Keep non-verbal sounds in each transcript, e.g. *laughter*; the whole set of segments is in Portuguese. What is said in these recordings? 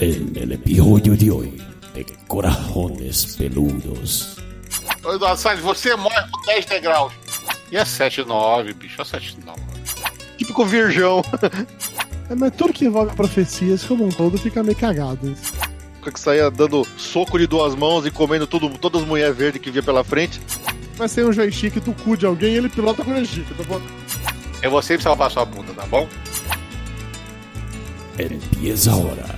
En el episodio de hoy de Corajones Peludos. Ô, Eduardo Salles, você morre com 10 degraus. E é 7,9, bicho. É 7,9. Típico virgão. É, mas tudo que envolve profecias como um todo fica meio cagado. Que saía dando soco de duas mãos e comendo tudo, todas as mulheres verdes que via pela frente. Mas tem um joystick do cu de alguém e ele pilota com o joystick, tá bom? Eu vou sempre salvar sua bunda, tá bom? Empieza ahora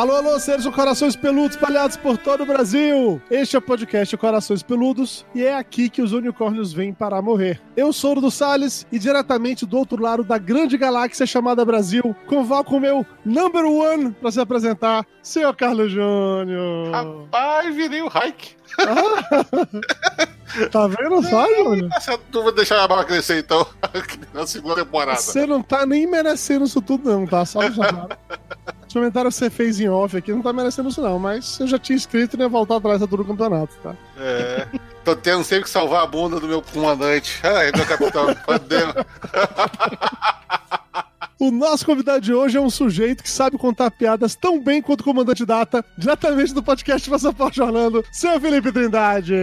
Alô, alô, seres com corações peludos espalhados por todo o Brasil! Este é o podcast Corações Peludos e é aqui que os unicórnios vêm para morrer. Eu sou o do Salles e diretamente do outro lado da grande galáxia chamada Brasil, convoco o meu number one para se apresentar, senhor Carlos Júnior. Rapaz, virei o Hike. *laughs* Tá vendo só, Júnior? Essa tu vai deixar a barba crescer então *laughs* na segunda temporada. Você não tá nem merecendo isso tudo, não, tá? Só deixar Os comentários que você fez em off aqui não tá merecendo isso, não. Mas eu já tinha escrito e ia voltar atrás do campeonato, tá? É. Tô tendo sempre que salvar a bunda do meu comandante. Ai, meu capitão. *laughs* Fodeu. *laughs* O nosso convidado de hoje é um sujeito que sabe contar piadas tão bem quanto o comandante Data, diretamente do podcast Passaporte Orlando, seu Felipe Trindade.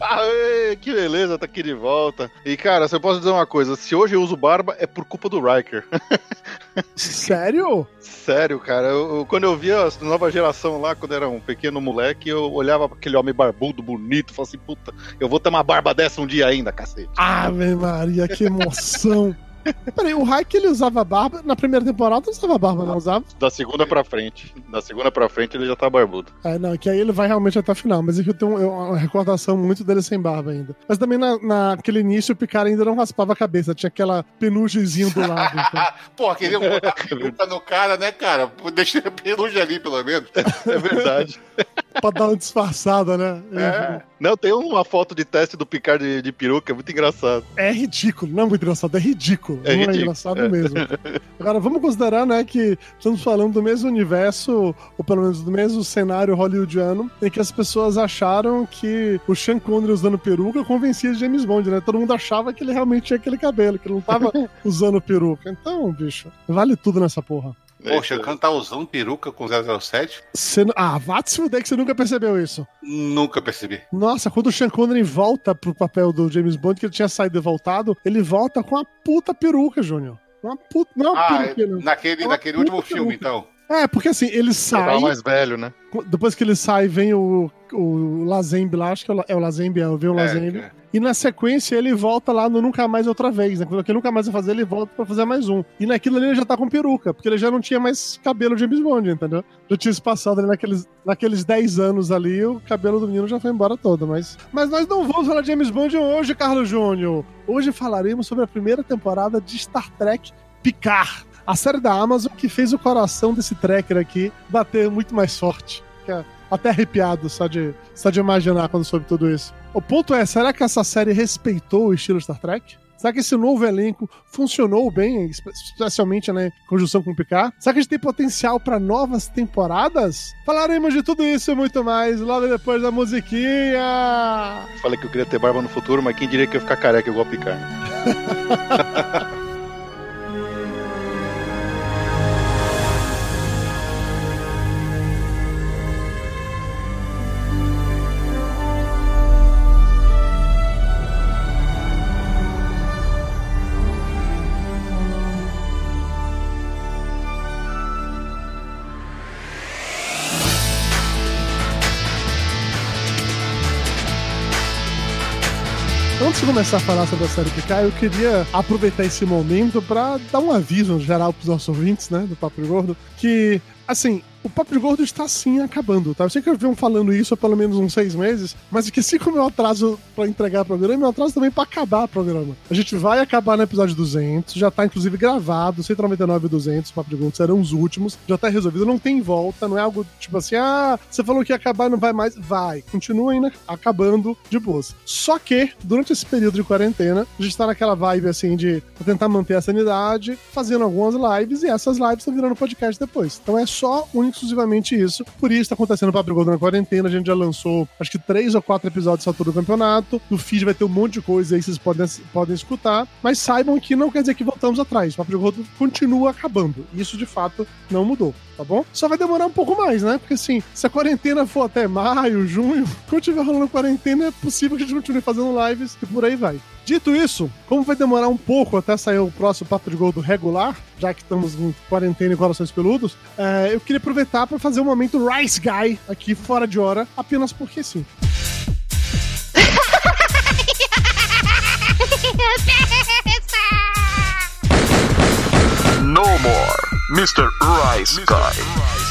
Aê, que beleza, tá aqui de volta. E cara, se eu posso dizer uma coisa, se hoje eu uso barba é por culpa do Riker. *laughs* Sério? Sério, cara. Eu, eu- quando eu via a nova geração lá, quando era um pequeno moleque, eu olhava pra aquele homem barbudo, bonito, falava assim, puta, eu vou ter uma barba dessa um dia ainda, cacete. Ave Maria, que emoção. *laughs* Peraí, o Raik ele usava barba. Na primeira temporada não usava barba, não usava? Da segunda pra frente. Da segunda pra frente ele já tá barbudo. É, não, que aí ele vai realmente até o final. Mas aqui eu tenho um- uma recordação muito dele sem barba ainda. Mas também na, naquele início o Picard ainda não raspava a cabeça, tinha aquela penugemzinha do lado. *laughs* então. Pô, queriam *laughs* botar peruca no cara, né, cara? Deixa a peruja ali, pelo menos. *laughs* É verdade. Pra dar uma disfarçada, né? É. Não, tem uma foto de teste do Picard de, de peruca, é muito engraçado. É ridículo, não é muito engraçado, é ridículo. É não ridículo, é engraçado é. mesmo. Agora, vamos considerar, né, que estamos falando do mesmo universo, ou pelo menos do mesmo cenário hollywoodiano, em que as pessoas acharam que o Sean Connery usando peruca convencia James Bond, né? Todo mundo achava que ele realmente tinha aquele cabelo, que ele não tava *laughs* usando peruca. Então, bicho, vale tudo nessa porra. Poxa, o Khan tá usando peruca com 007? Você Ah, vá se fuder que você nunca percebeu isso. Nunca percebi. Nossa, quando o Sean Connery volta pro papel do James Bond, que ele tinha saído e voltado, ele volta com a puta peruca, Júnior. Uma puta. Não é Ah, peruca, não. naquele, Uma naquele puta último filme, peruca. então. É, porque assim, ele Ele sai. tava mais velho, né? Depois que ele sai, vem o, o Lazembe lá, acho que é o, é o Lazembe, é, vem o Lazembe. É, E na sequência ele volta lá no Nunca Mais Outra Vez, né? Quando ele nunca mais vai fazer, ele volta pra fazer mais um. E naquilo ali ele já tá com peruca, porque ele já não tinha mais cabelo de James Bond, entendeu? Já tinha se passado ali naqueles, naqueles 10 anos ali, o cabelo do menino já foi embora todo, mas... Mas nós não vamos falar de James Bond hoje, Carlos Júnior. Hoje falaremos sobre a primeira temporada de Star Trek Picard. A série da Amazon que fez o coração desse tracker aqui bater muito mais forte. Até arrepiado só de, só de imaginar quando soube tudo isso. O ponto é, será que essa série respeitou o estilo Star Trek? Será que esse novo elenco funcionou bem, espe- especialmente né, em conjunção com o Picard? Será que a gente tem potencial para novas temporadas? Falaremos de tudo isso e muito mais logo depois da musiquinha. Falei que eu queria ter barba no futuro, mas quem diria que eu ia ficar careca igual o Picard? *laughs* começar a falar sobre a série eu queria aproveitar esse momento para dar um aviso geral pros nossos ouvintes, né, do Papo Gordo, que, assim, o Papo de Gordo está sim acabando, tá? Eu sei que eu venho falando isso há pelo menos uns seis meses, mas que assim como eu atraso pra entregar o programa, eu atraso também pra acabar o programa. A gente vai acabar no episódio 200, já tá inclusive gravado, 199 e 200, o Papo de Gordo serão os últimos, já tá resolvido, não tem volta, não é algo tipo assim, ah, você falou que ia acabar, não vai mais. Vai, continua ainda acabando de boas. Só que, durante esse período de quarentena, a gente tá naquela vibe assim de tentar manter a sanidade, fazendo algumas lives, e essas lives estão virando podcast depois. Então é só, único exclusivamente isso. Por isso tá acontecendo o Papo Gordo na quarentena, a gente já lançou acho que três ou quatro episódios só todo o campeonato. No feed vai ter um monte de coisa aí vocês podem, podem escutar. Mas saibam que não quer dizer que voltamos atrás. O Papo Gordo continua acabando. Isso de fato não mudou tá bom? Só vai demorar um pouco mais, né? Porque assim, se a quarentena for até maio, junho, *laughs* quando tiver rolando quarentena, é possível que a gente continue fazendo lives e por aí vai. Dito isso, como vai demorar um pouco até sair o próximo Papo de Gordo regular, já que estamos em quarentena e corações peludos, é, eu queria aproveitar para fazer um momento Rice Guy aqui fora de hora, apenas porque sim. *laughs* No more, Mr. Rice Guy.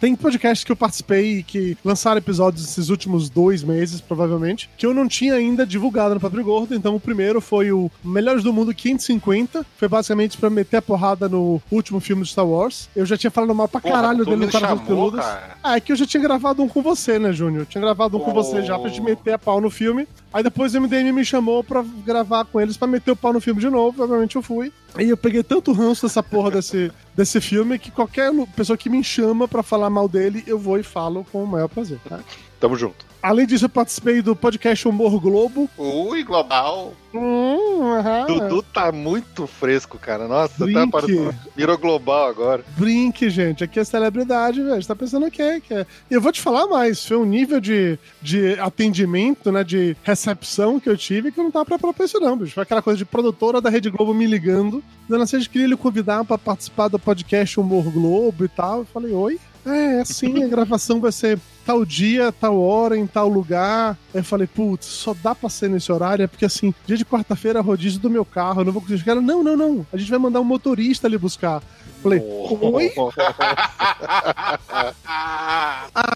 Tem podcasts que eu participei que lançaram episódios esses últimos dois meses, provavelmente, que eu não tinha ainda divulgado no Papo Gordo. Então, o primeiro foi o Melhores do Mundo 550. Foi basicamente pra meter a porrada no último filme de Star Wars. Eu já tinha falado mal pra Porra, caralho tu dele no chamou, Peludas. cara. Ah, é que eu já tinha gravado um com você, né, Júnior? Eu tinha gravado um com você já pra gente meter a pau no filme. Aí depois o MDM me chamou pra gravar com eles pra meter o pau no filme de novo. Obviamente eu fui. Aí eu peguei tanto ranço dessa porra desse, *laughs* desse filme que qualquer pessoa que me chama pra falar mal dele, eu vou e falo com o maior prazer, tá? Tamo junto. Além disso, eu participei do podcast Humor Globo. Ui, global. Hum, aham. Dudu tá muito fresco, cara. Nossa, Brinque. tá parecendo. Virou global agora. Brinque, gente. Aqui é celebridade, velho. Você tá pensando o quê? Que é... E eu vou te falar mais. Foi um nível de, de atendimento, né? De recepção que eu tive que eu não tava preparado pra isso, não, bicho. Foi aquela coisa de produtora da Rede Globo me ligando. Dona Sérgio queria lhe convidar pra participar do podcast Humor Globo e tal. Eu falei, oi? É, assim, a gravação vai ser tal dia, tal hora, em tal lugar. Aí eu falei, putz, só dá pra ser nesse horário, é porque assim, dia de quarta-feira, rodízio do meu carro, eu não vou conseguir chegar. Não, não, não, a gente vai mandar um motorista ali buscar. Falei, oi? *laughs*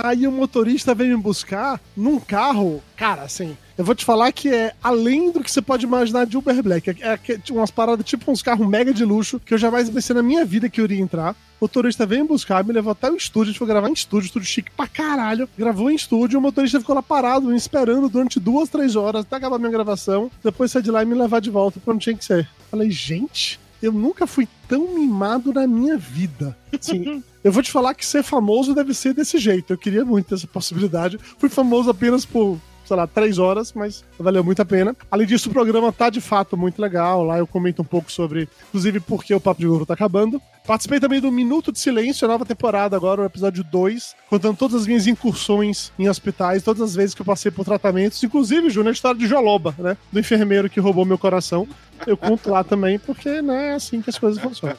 Aí o motorista veio me buscar num carro, cara, assim. Eu vou te falar que é além do que você pode imaginar de Uber Black. É, é que- umas paradas tipo uns carros mega de luxo que eu jamais pensei na minha vida que eu iria entrar. O motorista veio me buscar, me levou até o estúdio, a gente foi gravar em estúdio, estúdio chique pra caralho. Gravou em estúdio, o motorista ficou lá parado, me esperando durante duas, três horas até acabar minha gravação. Depois sair de lá e me levar de volta pra onde tinha que ser. Falei, gente, eu nunca fui tão mimado na minha vida. Assim, *laughs* eu vou te falar que ser famoso deve ser desse jeito. Eu queria muito essa possibilidade. Fui famoso apenas por, sei lá, três horas, mas valeu muito a pena. Além disso, o programa tá de fato muito legal. Lá eu comento um pouco sobre, inclusive, por que o Papo de Ouro tá acabando. Participei também do Minuto de Silêncio, a nova temporada agora, o episódio 2, contando todas as minhas incursões em hospitais, todas as vezes que eu passei por tratamentos, inclusive, Júnior, a história de Joloba, né? Do enfermeiro que roubou meu coração. Eu conto lá também, porque né, é assim que as coisas funcionam.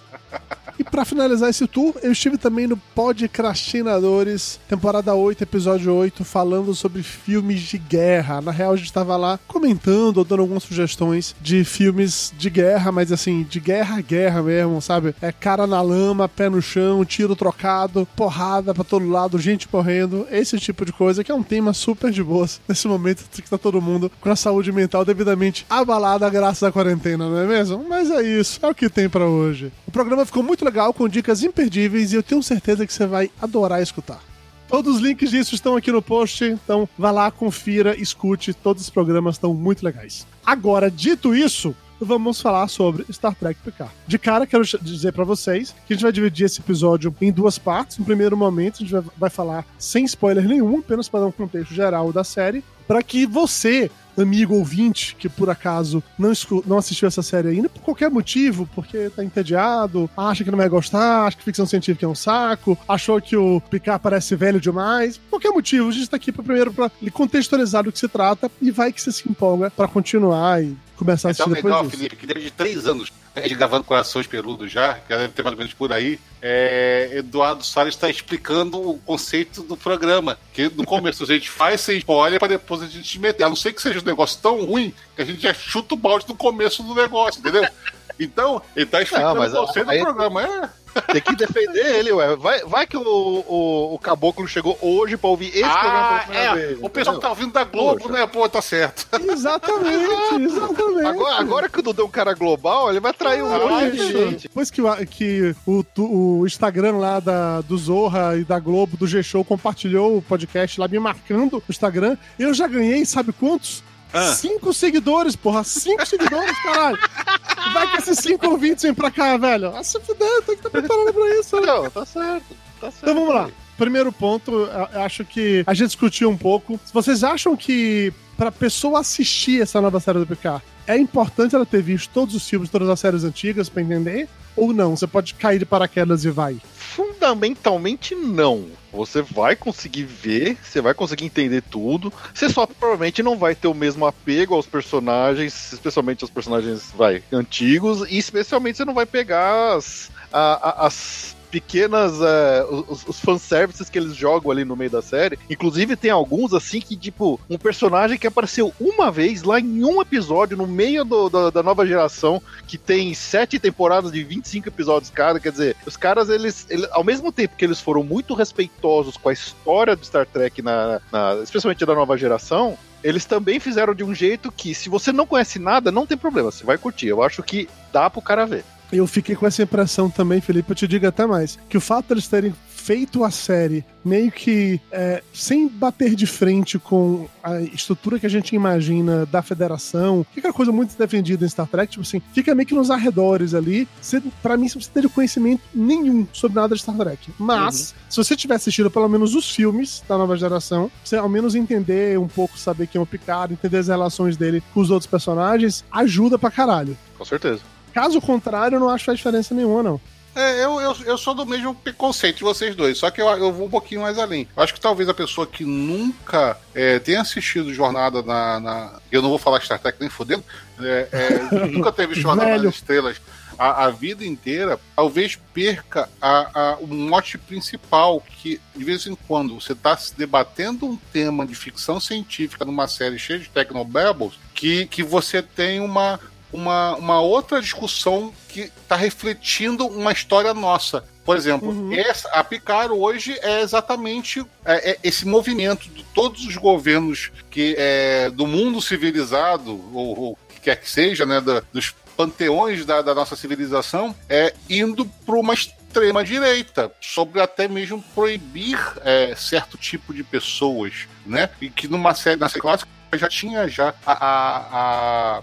E pra finalizar esse tour, eu estive também no Podcrastinadores, temporada 8, episódio 8, falando sobre filmes de guerra. Na real, a gente tava lá comentando, ou dando algumas sugestões de filmes de guerra, mas assim, de guerra guerra mesmo, sabe? É cara na lama, pé no chão, tiro trocado, porrada pra todo lado, gente morrendo, esse tipo de coisa, que é um tema super de boas *laughs* nesse momento que tá todo mundo com a saúde mental devidamente abalada graças à quarentena, não é mesmo? Mas é isso, é o que tem pra hoje. O programa ficou muito legal, com dicas imperdíveis, e eu tenho certeza que você vai adorar escutar. Todos os links disso estão aqui no post, então vá lá, confira, escute, todos os programas estão muito legais. Agora, dito isso, vamos falar sobre Star Trek Picard. De cara, quero dizer pra vocês que a gente vai dividir esse episódio em duas partes. No primeiro momento, a gente vai- vai falar sem spoiler nenhum, apenas para dar um contexto geral da série, para que você, amigo ouvinte, que por acaso não, não assistiu essa série ainda, por qualquer motivo, porque tá entediado, acha que não vai gostar, acha que ficção científica é um saco, achou que o Picard parece velho demais, por qualquer motivo, a gente tá aqui pra, primeiro pra lhe contextualizar do que se trata e vai que você se empolga pra continuar e começar a É tão assistir depois legal, disso. Felipe, que desde três anos, a gente gravando Corações Peludos já, que deve ter mais ou menos por aí, é, Eduardo Salles está explicando o conceito do programa. Que no começo a gente faz sem spoiler para depois a gente meter. A não ser que seja um negócio tão ruim que a gente já chuta o balde no começo do negócio, entendeu? Então, ele tá explicando Não, mas o do programa. É, Tem que defender ele, ué. Vai, vai que o, o, o caboclo chegou hoje pra ouvir esse programa pela Ah, primeira é. vez. o pessoal que tá ouvindo da Globo, Poxa. né? Pô, tá certo. Exatamente, *laughs* exatamente. Agora, agora que o Dudu é um cara global, ele vai atrair um monte de Isso. gente. Depois que, o- que o, tu- o Instagram lá da, do Zorra e da Globo, do G-Show, compartilhou o podcast lá me marcando no Instagram, eu já ganhei, sabe quantos? Ah. Cinco seguidores, porra. Cinco seguidores, caralho. Vai que esses cinco ouvintes vêm pra cá, velho. Ah, se fuder, tem que estar preparado pra isso, né? Não, tá certo. Tá certo. Então vamos lá. Primeiro ponto, acho que a gente discutiu um pouco. Vocês acham que pra pessoa assistir essa nova série do Picard, é importante ela ter visto todos os filmes, todas as séries antigas pra entender? Ou não? Você pode cair de paraquedas e vai. Fundamentalmente não. Você vai conseguir ver, você vai conseguir entender tudo. Você só provavelmente não vai ter o mesmo apego aos personagens, especialmente aos personagens vai, antigos, e especialmente você não vai pegar as, as pequenas é, os, os fanservices que eles jogam ali no meio da série. Inclusive tem alguns assim que, tipo, um personagem que apareceu uma vez lá em um episódio, no meio do- da- da nova geração, que tem sete temporadas de 25 episódios cada, quer dizer, os caras, eles, eles- ao mesmo tempo que eles foram muito respeitosos com a história do Star Trek, na, na- especialmente da nova geração, eles também fizeram de um jeito que, se você não conhece nada, não tem problema, você vai curtir. Eu acho que dá pro cara ver. Eu fiquei com essa impressão também, Felipe, eu te digo até mais. Que o fato deles terem feito a série meio que é, sem bater de frente com a estrutura que a gente imagina da federação, que é uma coisa muito defendida em Star Trek, tipo assim, fica meio que nos arredores ali. Pra mim, você não precisa ter conhecimento nenhum sobre nada de Star Trek. Mas, se você tiver assistido pelo menos os filmes da nova geração, você ao menos entender um pouco, saber quem é o Picard, entender as relações dele com os outros personagens, ajuda pra caralho. Com certeza. Caso contrário, eu não acho que faz diferença nenhuma, não. É, eu, eu, eu sou do mesmo preconceito de vocês dois, só que eu, eu vou um pouquinho mais além. Eu acho que talvez a pessoa que nunca é, tenha assistido Jornada na, na- Eu não vou falar Star Trek nem fodendo. é, é, *laughs* nunca teve Jornada Velho. nas Estrelas a, a vida inteira, talvez perca a, a- o mote principal, que de vez em quando você está se debatendo um tema de ficção científica numa série cheia de technobabbles, que, que você tem uma, uma, uma outra discussão que está refletindo uma história nossa. Por exemplo, Uhum. essa, a Picaro hoje é exatamente é, é esse movimento de todos os governos que é, do mundo civilizado, ou, ou que quer que seja, né, da- dos panteões da, da nossa civilização, é indo para uma extrema direita, sobre até mesmo proibir é, certo tipo de pessoas, né? E que numa série, na série clássica já tinha já a, a- a-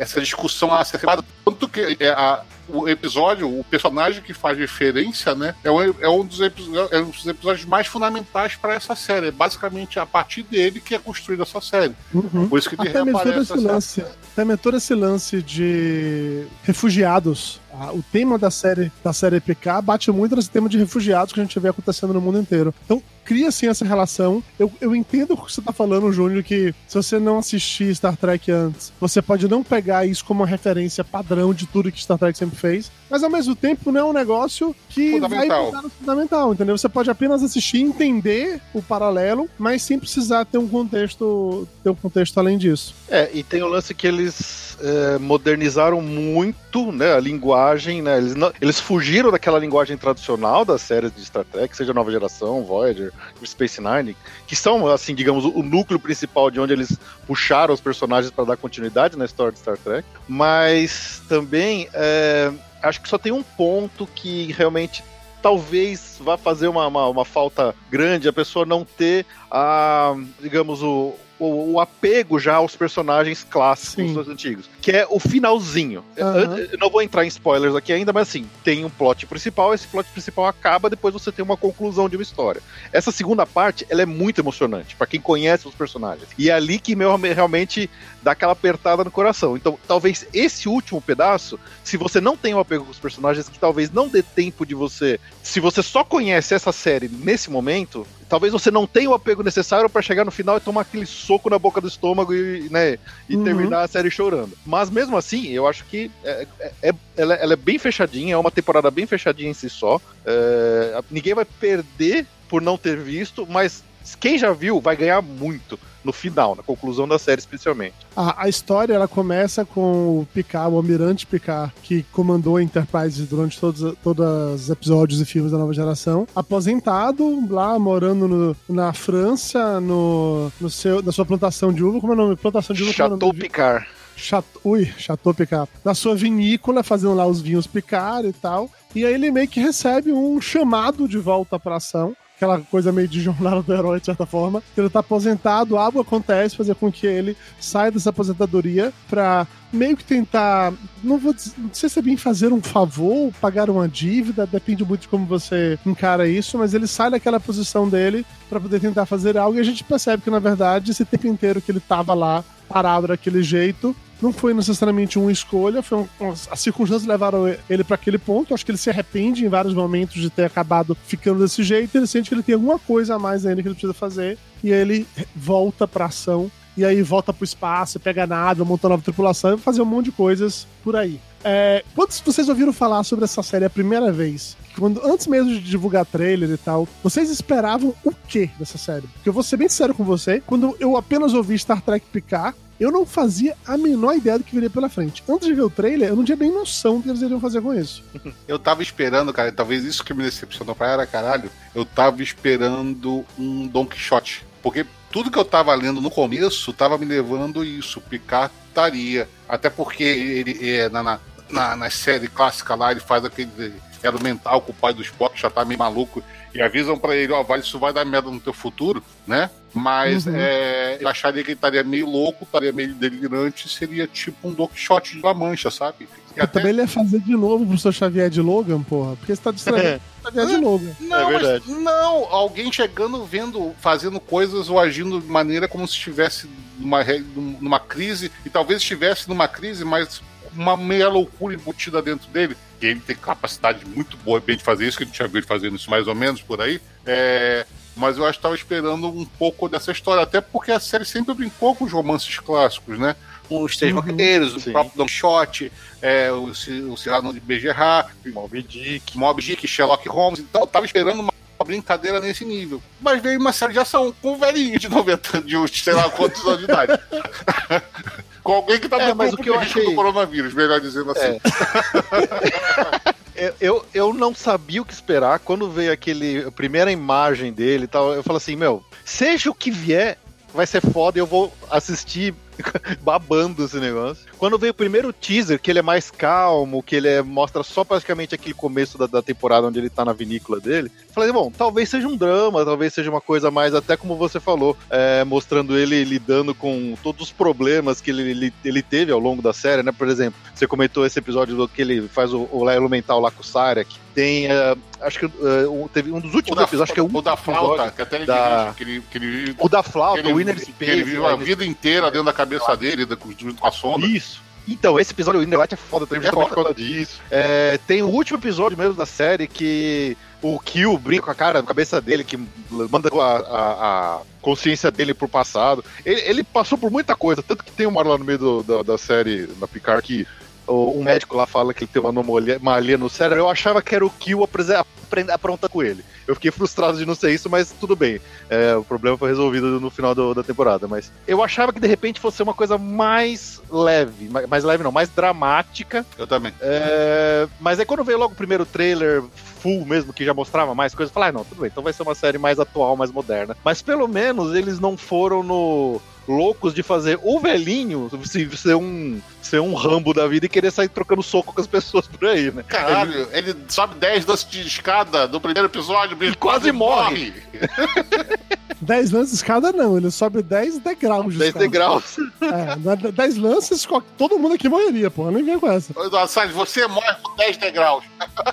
essa discussão acertada, tanto que é, a- o episódio, o personagem que faz referência, né, é um, é um, dos, epi- é um dos episódios mais fundamentais para essa série. É basicamente a partir dele que é construída essa série. Uhum. Por isso que ele Até reaparece. esse lance, mesmo todo esse lance de refugiados. O tema da série da série PK bate muito nesse tema de refugiados que a gente vê acontecendo no mundo inteiro. Então cria assim essa relação. Eu, eu entendo o que você tá falando, Júnior, que se você não assistir Star Trek antes, você pode não pegar isso como uma referência padrão de tudo que Star Trek sempre fez, mas ao mesmo tempo não é um negócio que vai mudar no fundamental, entendeu? Você pode apenas assistir, entender o paralelo, mas sem precisar ter um contexto, ter um contexto além disso. É, e tem o lance que eles é, modernizaram muito né, a linguagem, né? Eles, não- eles fugiram daquela linguagem tradicional das séries de Star Trek, seja Nova Geração, Voyager, Space Nine, que são, assim, digamos, o, o núcleo principal de onde eles puxaram os personagens para dar continuidade na história de Star Trek. Mas também é, acho que só tem um ponto que realmente talvez vá fazer uma, uma, uma falta grande a pessoa não ter a, digamos, o, o, o apego já aos personagens clássicos dos antigos, que é o finalzinho. Aham. Eu, eu não vou entrar em spoilers aqui ainda, mas assim, tem um plot principal, esse plot principal acaba, depois você tem uma conclusão de uma história. Essa segunda parte, ela é muito emocionante, pra quem conhece os personagens. E é ali que meu, realmente dá aquela apertada no coração. Então, talvez esse último pedaço, se você não tem um apego com os personagens, que talvez não dê tempo de você. Se você só conhece essa série nesse momento, talvez você não tenha o apego necessário pra chegar no final e tomar aquele soco na boca do estômago e, né, e Uhum. terminar a série chorando. Mas mesmo assim, eu acho que é, é- é- ela, ela é bem fechadinha, é uma temporada bem fechadinha em si só. É, ninguém vai perder por não ter visto, mas quem já viu vai ganhar muito no final, na conclusão da série especialmente. A, a história ela começa com o Picard, o Almirante Picard, que comandou a Enterprise durante todos, todos os episódios e filmes da nova geração, aposentado lá, morando no- na França, no, no seu, na sua plantação de uva, como é o nome? Plantação de uva, é Chateau nome? Picard. Chateau, ui, Chateau Picard. Na sua vinícola, fazendo lá os vinhos Picard e tal. E aí ele meio que recebe um chamado de volta pra ação. Aquela coisa meio de jornada do herói, de certa forma. Ele tá aposentado, algo acontece, fazer com que ele saia dessa aposentadoria pra meio que tentar. Não vou dizer, não sei se é bem fazer um favor, pagar uma dívida, depende muito de como você encara isso, mas ele sai daquela posição dele pra poder tentar fazer algo e a gente percebe que, na verdade, esse tempo inteiro que ele tava lá parado daquele jeito, não foi necessariamente uma escolha, foi um, as circunstâncias levaram ele para aquele ponto. Acho que ele se arrepende em vários momentos de ter acabado ficando desse jeito. Ele sente que ele tem alguma coisa a mais ainda que ele precisa fazer e ele volta pra ação. E aí volta pro espaço, pega a nave, vai montar nova tripulação e vai fazer um monte de coisas por aí. É, vocês ouviram falar sobre essa série a primeira vez? Quando, antes mesmo de divulgar trailer e tal, vocês esperavam o que dessa série? Porque eu vou ser bem sincero com você, quando eu apenas ouvi Star Trek Picard, eu não fazia a menor ideia do que viria pela frente. Antes de ver o trailer, eu não tinha nem noção do que eles iriam fazer com isso. *laughs* Eu tava esperando, cara, talvez isso que me decepcionou pra era caralho. Eu tava esperando um Don Quixote. Porque tudo que eu tava lendo no começo tava me levando isso, picataria. Até porque ele é, na, na, na, na série clássica lá, ele faz aquele elo mental com o pai do Spock, já tá meio maluco, e avisam pra ele, ó, vai, isso vai dar merda no teu futuro, né? Mas Uhum. é, eu acharia que ele estaria meio louco, estaria meio delirante, seria tipo um Don Quixote de La Mancha, sabe? E Eu também ele ia fazer de novo pro seu Xavier de Logan, porra, porque você tá distraindo o Xavier de Logan. Não, É não, alguém chegando, vendo, fazendo coisas ou agindo de maneira como se estivesse numa, numa crise, e talvez estivesse numa crise, mas uma meia loucura embutida dentro dele. Que ele tem capacidade muito boa de fazer isso, que a gente já viu ele fazendo isso mais ou menos por aí. É, mas eu acho que estava esperando um pouco dessa história, até porque a série sempre brincou com os romances clássicos, né? Os Três Uhum. O próprio Don Quixote, é, o, o Cyrano de Bergerac, Moby Dick. Mob Dick, Sherlock Holmes, então eu tava esperando uma brincadeira nesse nível. Mas veio uma série de ação com um velhinho de 90 anos, de sei lá quantos anos de idade. *laughs* com alguém que tá É, no mas o que eu achei- do coronavírus, melhor dizendo assim. É. *laughs* Eu, eu, não sabia o que esperar. Quando veio aquele a primeira imagem dele e tal, eu falei assim, meu, seja o que vier, vai ser foda e eu vou assistir *laughs* babando esse negócio. Quando veio o primeiro teaser, que ele é mais calmo, que ele é- mostra só praticamente aquele começo da, da temporada onde ele tá na vinícola dele, falei, bom, talvez seja um drama, talvez seja uma coisa mais, até como você falou, é, mostrando ele lidando com todos os problemas que ele, ele, ele teve ao longo da série, né? Por exemplo, você comentou esse episódio do que ele faz o, o elo mental lá com o Sarek. Tem, é, acho que é, teve um dos últimos da, episódios, acho que é o o da flauta, que até ele da- dirige, que ele, que ele, O da flauta, que ele, o Inner que Space. ele viveu a vida inteira dentro da cabeça dele, da- junto com a sombra. Isso. Então, esse episódio, o Inner Light é foda também, justamente por causa disso. É, tem o último episódio mesmo da série que o Kill brinca com a cara, na cabeça dele, que manda a, a- a consciência dele pro passado. Ele, ele passou por muita coisa, tanto que tem uma hora lá no meio do- da, da série, na Picard, que um médico lá fala que ele tem uma anomalia, no cérebro. Eu achava que era o Kill apronta com ele. Eu fiquei frustrado de não ser isso, mas tudo bem. É, o problema foi resolvido no final do- da temporada. Mas eu achava que de repente fosse uma coisa mais leve, mais, mais leve não, mais dramática. Eu também. É, mas aí quando veio logo o primeiro trailer full mesmo, que já mostrava mais coisas, eu falei, ah, não, tudo bem, então vai ser uma série mais atual, mais moderna. Mas pelo menos eles não foram no loucos de fazer o velhinho se- ser um ser um rambo da vida e querer sair trocando soco com as pessoas por aí, né? Caralho, ele sobe 10 lances de escada do primeiro episódio, ele quase morre. *laughs* 10 lances de escada, não. Ele sobe 10 degraus de 10 escada. degraus. É, dá 10 lances, co- todo mundo aqui morreria, porra. Nem vem com essa. Ô, Eduardo Salles, você morre com 10 degraus. *laughs*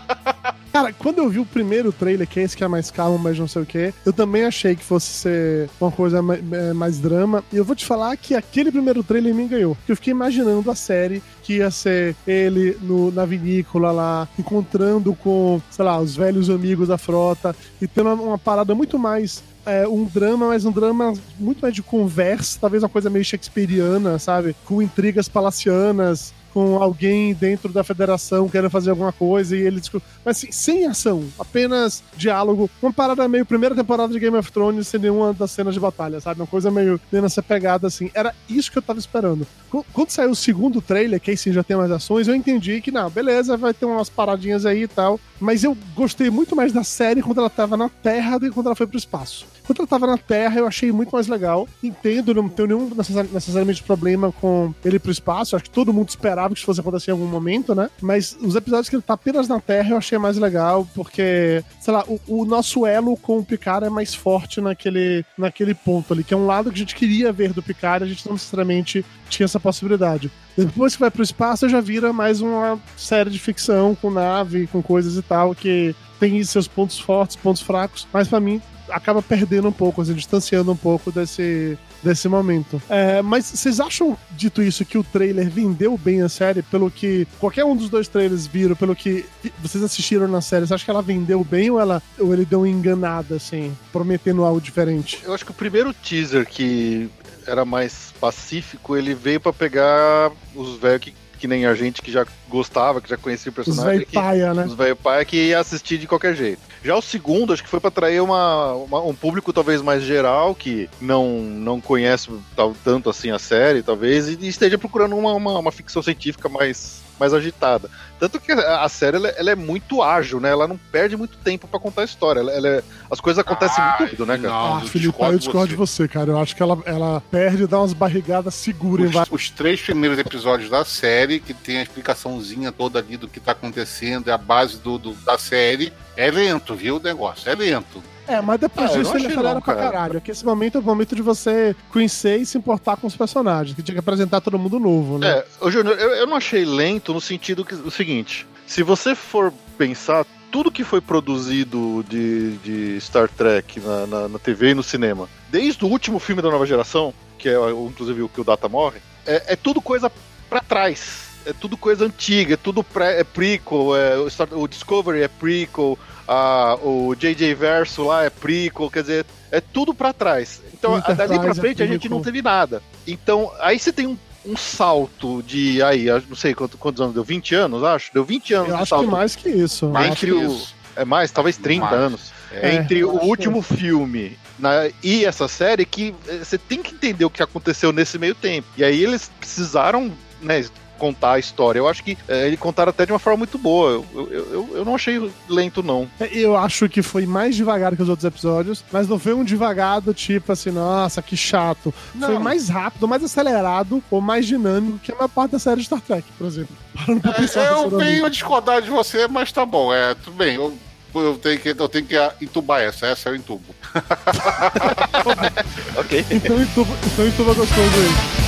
Cara, quando eu vi o primeiro trailer, que é esse que é mais calmo, mas não sei o que, eu também achei que fosse ser uma coisa ma- mais drama. E eu vou te falar que aquele primeiro trailer me ganhou. Porque eu fiquei imaginando a série que ia ser ele no, na vinícola lá, encontrando com, sei lá, os velhos amigos da frota e tendo uma, uma parada muito mais. É, um drama, mas um drama muito mais de conversa, talvez uma coisa meio shakespeariana, sabe? Com intrigas palacianas com alguém dentro da federação querendo fazer alguma coisa e ele discu- Mas assim, sem ação, apenas diálogo. Uma parada meio primeira temporada de Game of Thrones sem nenhuma das cenas de batalha, sabe? Uma coisa meio nessa pegada assim. Era isso que eu tava esperando. Qu- Quando saiu o segundo trailer, que aí sim já tem mais ações, eu entendi que, não, beleza, vai ter umas paradinhas aí e tal. Mas eu gostei muito mais da série quando ela tava na Terra do que quando ela foi pro espaço. Quando ela tava na Terra, eu achei muito mais legal. Entendo, não tenho nenhum necessari- necessariamente problema com ele pro espaço. Acho que todo mundo esperava que isso fosse acontecer em algum momento, né? Mas os episódios que ele tá apenas na Terra eu achei mais legal, porque, sei lá, o, o nosso elo com o Picard é mais forte naquele, naquele ponto ali, que é um lado que a gente queria ver do Picard, a gente não necessariamente tinha essa possibilidade. Depois que vai pro espaço, já vira mais uma série de ficção com nave, com coisas e tal, que tem seus pontos fortes, pontos fracos, mas pra mim acaba perdendo um pouco, assim, distanciando um pouco desse, desse momento. É, mas vocês acham, dito isso, que o trailer vendeu bem a série? Pelo que qualquer um dos dois trailers viram, pelo que vocês assistiram na série, você acha que ela vendeu bem ou, ela, ou ele deu uma enganada, assim, prometendo algo diferente? Eu acho que o primeiro teaser que era mais pacífico, ele veio pra pegar os velhos que, que nem a gente que já gostava, que já conhecia o Os personagem. velho que- paia, né? Os velho pai que ia assistir de qualquer jeito. Já o segundo, acho que foi pra atrair uma, uma- um público talvez mais geral, que não, não conhece tal, tanto assim a série, talvez, e esteja procurando uma, uma, uma ficção científica mais, mais agitada. Tanto que a, série ela, ela é muito ágil, né? Ela não perde muito tempo pra contar a história. Ela, ela é- as coisas acontecem muito rápido, né, cara? Não, ah, eu Felipe, discordo eu de discordo de você, cara. Eu acho que ela, ela perde e dá umas barrigadas seguras em Os, vários. os três primeiros episódios da série, que tem a explicaçãozinha toda ali do que tá acontecendo, é a base do, do- da série, é lento, viu? O negócio é lento. É, mas depois Ah, disso ele acelera pra cara. caralho. Porque esse momento é o momento de você conhecer e se importar com os personagens, que tinha que apresentar todo mundo novo, né? É, ô Júnior, eu, eu não achei lento no sentido que o seguinte: se você for pensar, tudo que foi produzido de, de Star Trek na, na, na TV e no cinema, desde o último filme da nova geração, que é inclusive o que o Data morre, é, é tudo coisa pra trás. É tudo coisa antiga, é tudo pré, é prequel, é, o, Star- o Discovery é prequel, a, o JJ Verso lá é prequel, quer dizer, é tudo pra trás. Então, O dali pra Enterprise é frente, a gente não teve nada. Então, aí você tem um, um salto de. Aí, não sei quanto- quantos anos deu? 20 anos, acho? Deu 20 anos Eu de acho salto. que mais que isso. Mais entre que o- isso. É mais, talvez 30 Mais. anos. É, entre eu o último filme na- e essa série que eh, você tem que entender o que aconteceu nesse meio tempo. E aí eles precisaram, né, contar a história. Eu acho que eh, eles contaram até de uma forma muito boa. Eu, eu, eu, eu não achei lento, não. É, Eu acho que foi mais devagar que os outros episódios, mas não foi um devagar do tipo assim, nossa, que chato. Foi Não. mais rápido, mais acelerado ou mais dinâmico que a maior parte da série de Star Trek, por exemplo. *laughs* Parando pra pensar É, eu venho a discordar de você, mas tá bom, é, tudo bem. Eu, eu tenho que, eu tenho que entubar essa, essa eu entubo. *laughs* *laughs* Ok. Então entuba, então entuba gostoso aí.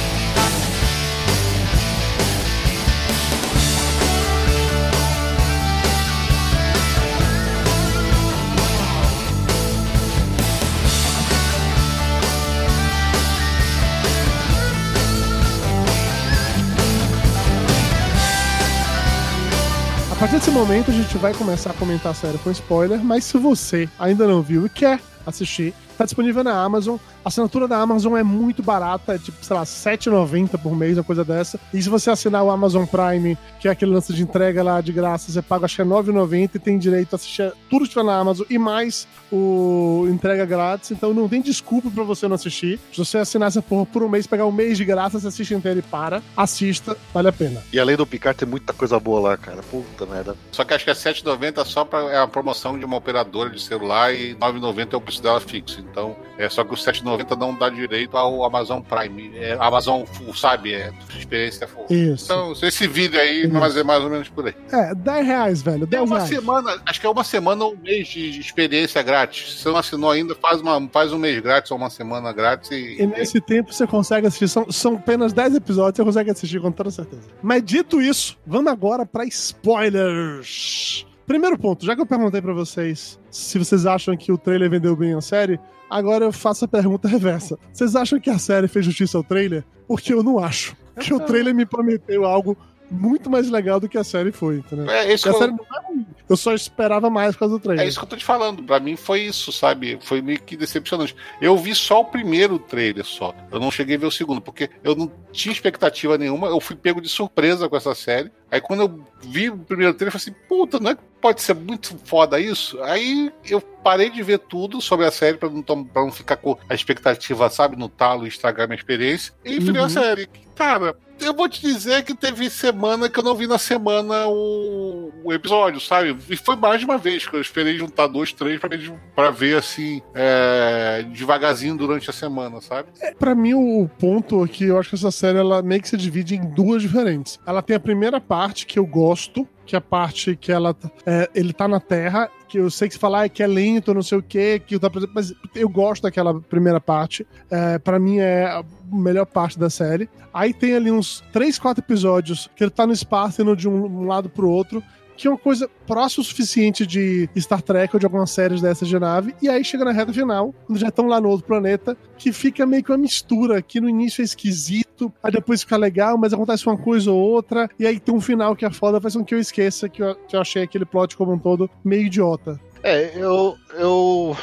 Partir desse momento a gente vai começar a comentar a série com spoiler, mas se você ainda não viu e quer assistir, tá disponível na Amazon. A assinatura da Amazon é muito barata, é tipo, sei lá, R$ 7,90 por mês, uma coisa dessa. E se você assinar o Amazon Prime, que é aquele lance de entrega lá de graça, você paga acho que é R$ 9,90 e tem direito a assistir tudo que tiver na Amazon e mais o entrega grátis. Então não tem desculpa pra você não assistir. Se você assinar essa porra por um mês, pegar um mês de graça, você assiste inteiro e para. Assista, vale a pena. E além do Picard, tem muita coisa boa lá, cara. Puta merda. Só que acho que é 7,90 só pra, é a promoção de uma operadora de celular e 9,90 é o preço dela fixo. Então, é só que o 7,90 não dá direito ao Amazon Prime. É, Amazon Full, sabe? É experiência full. Isso. Então, esse vídeo aí, Uhum. mas é mais ou menos por aí. É, 10 reais, velho. Tem 10 uma reais. semana, acho que é uma semana ou um mês de experiência grátis. Se você não assinou ainda, faz, uma, faz um mês grátis ou uma semana grátis e. E nesse tempo você consegue assistir. São, são apenas 10 episódios, você consegue assistir com toda certeza. Mas dito isso, vamos agora pra spoilers. Primeiro ponto, já que eu perguntei pra vocês se vocês acham que o trailer vendeu bem a série, agora eu faço a pergunta *laughs* reversa. Vocês acham que a série fez justiça ao trailer? Porque eu não acho. Que o trailer me prometeu algo muito mais legal do que a série foi, entendeu? É, a que eu- série não é ruim. Eu só esperava mais por causa do trailer. É isso que eu tô te falando. Pra mim foi isso, sabe? Foi meio que decepcionante. Eu vi só o primeiro trailer só. Eu não cheguei a ver o segundo, porque eu não tinha expectativa nenhuma. Eu fui pego de surpresa com essa série. Aí quando eu vi o primeiro trailer, eu falei assim, puta, não é que pode ser muito foda isso? Aí eu parei de ver tudo sobre a série pra não, pra não ficar com a expectativa, sabe, no talo e estragar minha experiência. E virei a Uhum. série. Cara, eu vou te dizer que teve semana que eu não vi na semana o, o episódio, sabe? E foi mais de uma vez que eu esperei juntar dois, três pra, ver- assim, é, devagarzinho durante a semana, sabe? Pra mim, o ponto aqui, eu acho que essa série ela meio que se divide em duas diferentes. Ela tem a primeira parte que eu gosto, que é a parte que ela é, ele tá na Terra, que eu sei que se falar que é lento, não sei o quê, que tá, mas eu gosto daquela primeira parte. É, para mim é a melhor parte da série. Aí tem ali uns três, quatro episódios que ele tá no espaço indo de um lado pro outro. Que é uma coisa próxima o suficiente de Star Trek ou de algumas séries dessas de nave. E aí chega na reta final, quando já estão lá no outro planeta, que fica meio que uma mistura, que no início é esquisito, aí depois fica legal, mas acontece uma coisa ou outra, e aí tem um final que é foda, faz com que eu esqueça que eu, que eu achei aquele plot como um todo meio idiota. É, eu, eu,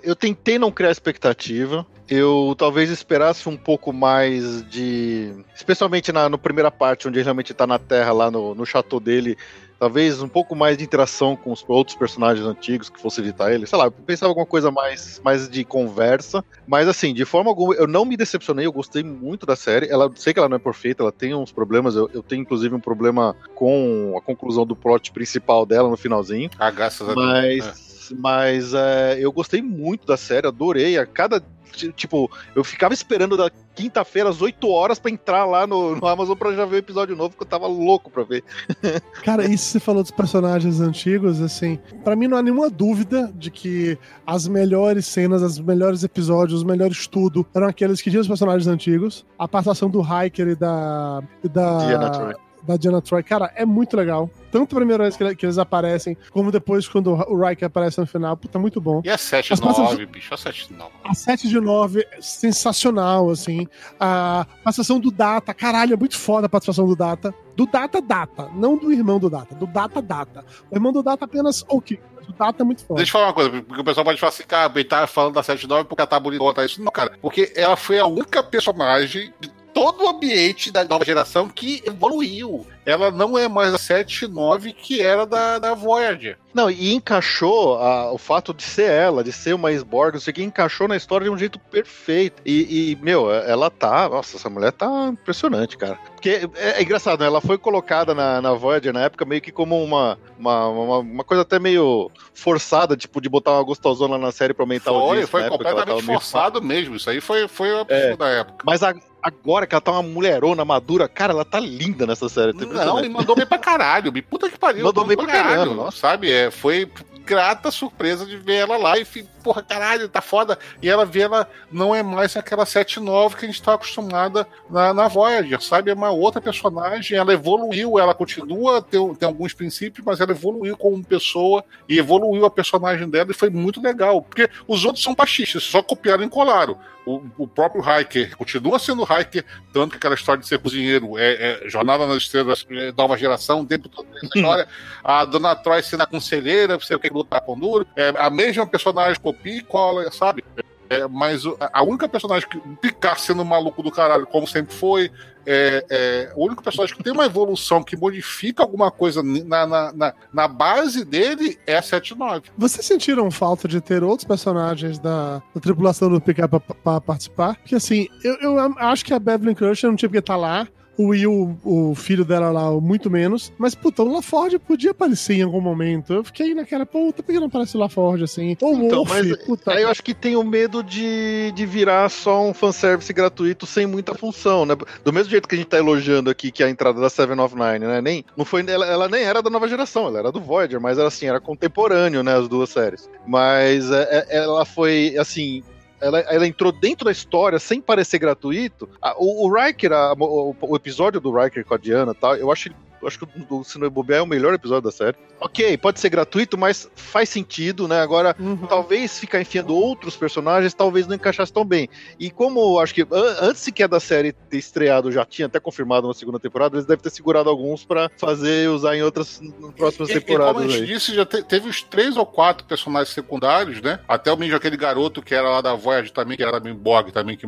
eu tentei não criar expectativa. Eu talvez esperasse um pouco mais de. Especialmente na no primeira parte, onde ele realmente tá na Terra, lá no, no chateau dele. Talvez um pouco mais de interação com os outros personagens antigos que fosse editar ele. Sei lá, eu pensava alguma coisa mais, mais de conversa. Mas assim, de forma alguma, eu não me decepcionei, eu gostei muito da série. Ela sei que ela não é perfeita, ela tem uns problemas. Eu, eu tenho, inclusive, um problema com a conclusão do plot principal dela no finalzinho. Ah, graças a Deus. Mas, mas é, eu gostei muito da série, adorei. A cada. ti- Tipo, eu ficava esperando da quinta-feira às 8 horas pra entrar lá no, no Amazon pra já ver o episódio novo, que eu tava louco pra ver. *laughs* Cara, isso você falou dos personagens antigos, assim, pra mim não há nenhuma dúvida de que as melhores cenas, os melhores episódios, os melhores tudo eram aqueles que tinham os personagens antigos. A participação do Hiker e da. E da Diana Troy. Da Diana Troy, cara, é muito legal. Tanto a primeira vez que, ele- que eles aparecem, como depois quando o Riker aparece no final. Puta, muito bom. E a 7 As passas- 9, bicho, a 7 9. A 7 de 9 é sensacional, assim. A participação do Data, caralho, é muito foda a participação do Data. Do Data Data, não do irmão do Data, do Data Data. O irmão do Data apenas ok, o Data é muito foda. Deixa eu falar uma coisa, porque o pessoal pode falar assim, cara, ele tá falando da 7 9 porque ela tá bonita. Isso não, cara. Porque ela foi a única personagem de todo o ambiente da nova geração que evoluiu. Ela não é mais a 7 9 que era da, da Voyager. Não, e encaixou a- o fato de ser ela, de ser uma Sborg, não sei o que, encaixou na história de um jeito perfeito. E, e, meu, ela tá. Nossa, essa mulher tá impressionante, cara. Porque é, é engraçado, né? Ela foi colocada na, na Voyager na época meio que como uma, uma, uma, uma coisa até meio forçada, tipo, de botar uma gostosona na série pra aumentar o Foi, foi na época, que ela completamente tava meio forçado mesmo. Isso aí foi, foi o absurdo da época. Mas a- agora que ela tá uma mulherona madura, cara, ela tá linda nessa série. Não, e mandou bem pra caralho. Me puta que pariu. Mandou bem pra caramba, nossa. Sabe? É, foi grata surpresa de ver ela lá e porra, caralho, tá foda. E ela vê ela não é mais aquela 7-9 que a gente tá acostumada na, na Voyager, sabe? É uma outra personagem, ela evoluiu, ela continua, tem, tem alguns princípios, mas ela evoluiu como pessoa e evoluiu a personagem dela e foi muito legal. Porque os outros são machistas, só copiaram e colaram. O, o próprio Hiker continua sendo Hiker, tanto que aquela história de ser cozinheiro é, é Jornada nas Estrelas, é, nova geração, o tempo todo essa história. A Dona Troy sendo a conselheira, você o que lutar com duro. É, a mesma personagem copia e cola, sabe? É, mas a única personagem que. Picard sendo maluco do caralho, como sempre foi. É, é, o único personagem que tem uma evolução que modifica alguma coisa na, na, na, na base dele é a 7-9. Vocês sentiram falta de ter outros personagens da, da tripulação do Picard pra participar? Porque assim, eu, eu acho que a Beverly Crusher não tinha porque estar lá. O Will, o filho dela lá, muito menos. Mas, puta, o LaForge podia aparecer em algum momento. Eu fiquei naquela, puta, por que não aparece o LaForge assim? Ou Então, Wolf, mas puta. aí eu acho que tem o medo de, de virar só um fanservice gratuito sem muita função, né? Do mesmo jeito que a gente tá elogiando aqui que a entrada da Seven of Nine, né? Nem, não foi, ela, ela nem era da nova geração, ela era do Voyager, mas era assim, era contemporâneo, né? As duas séries. Mas é, é, ela foi, assim, ela, ela entrou dentro da história sem parecer gratuito. A- o, o Riker, a- o, o episódio do Riker com a Diana tal, eu acho acho que o Se Não Bobear é o melhor episódio da série. Ok, pode ser gratuito, mas faz sentido, né? Agora, Uhum. talvez ficar enfiando outros personagens, talvez não encaixasse tão bem. E como acho que an- antes sequer da série ter estreado, já tinha até confirmado uma segunda temporada, eles devem ter segurado alguns pra fazer usar em outras próximas E- e temporadas como a gente aí. disse, já te- teve os três ou quatro personagens secundários, né? Até o mesmo aquele garoto que era lá da Voyage também, que era bem Borg também, que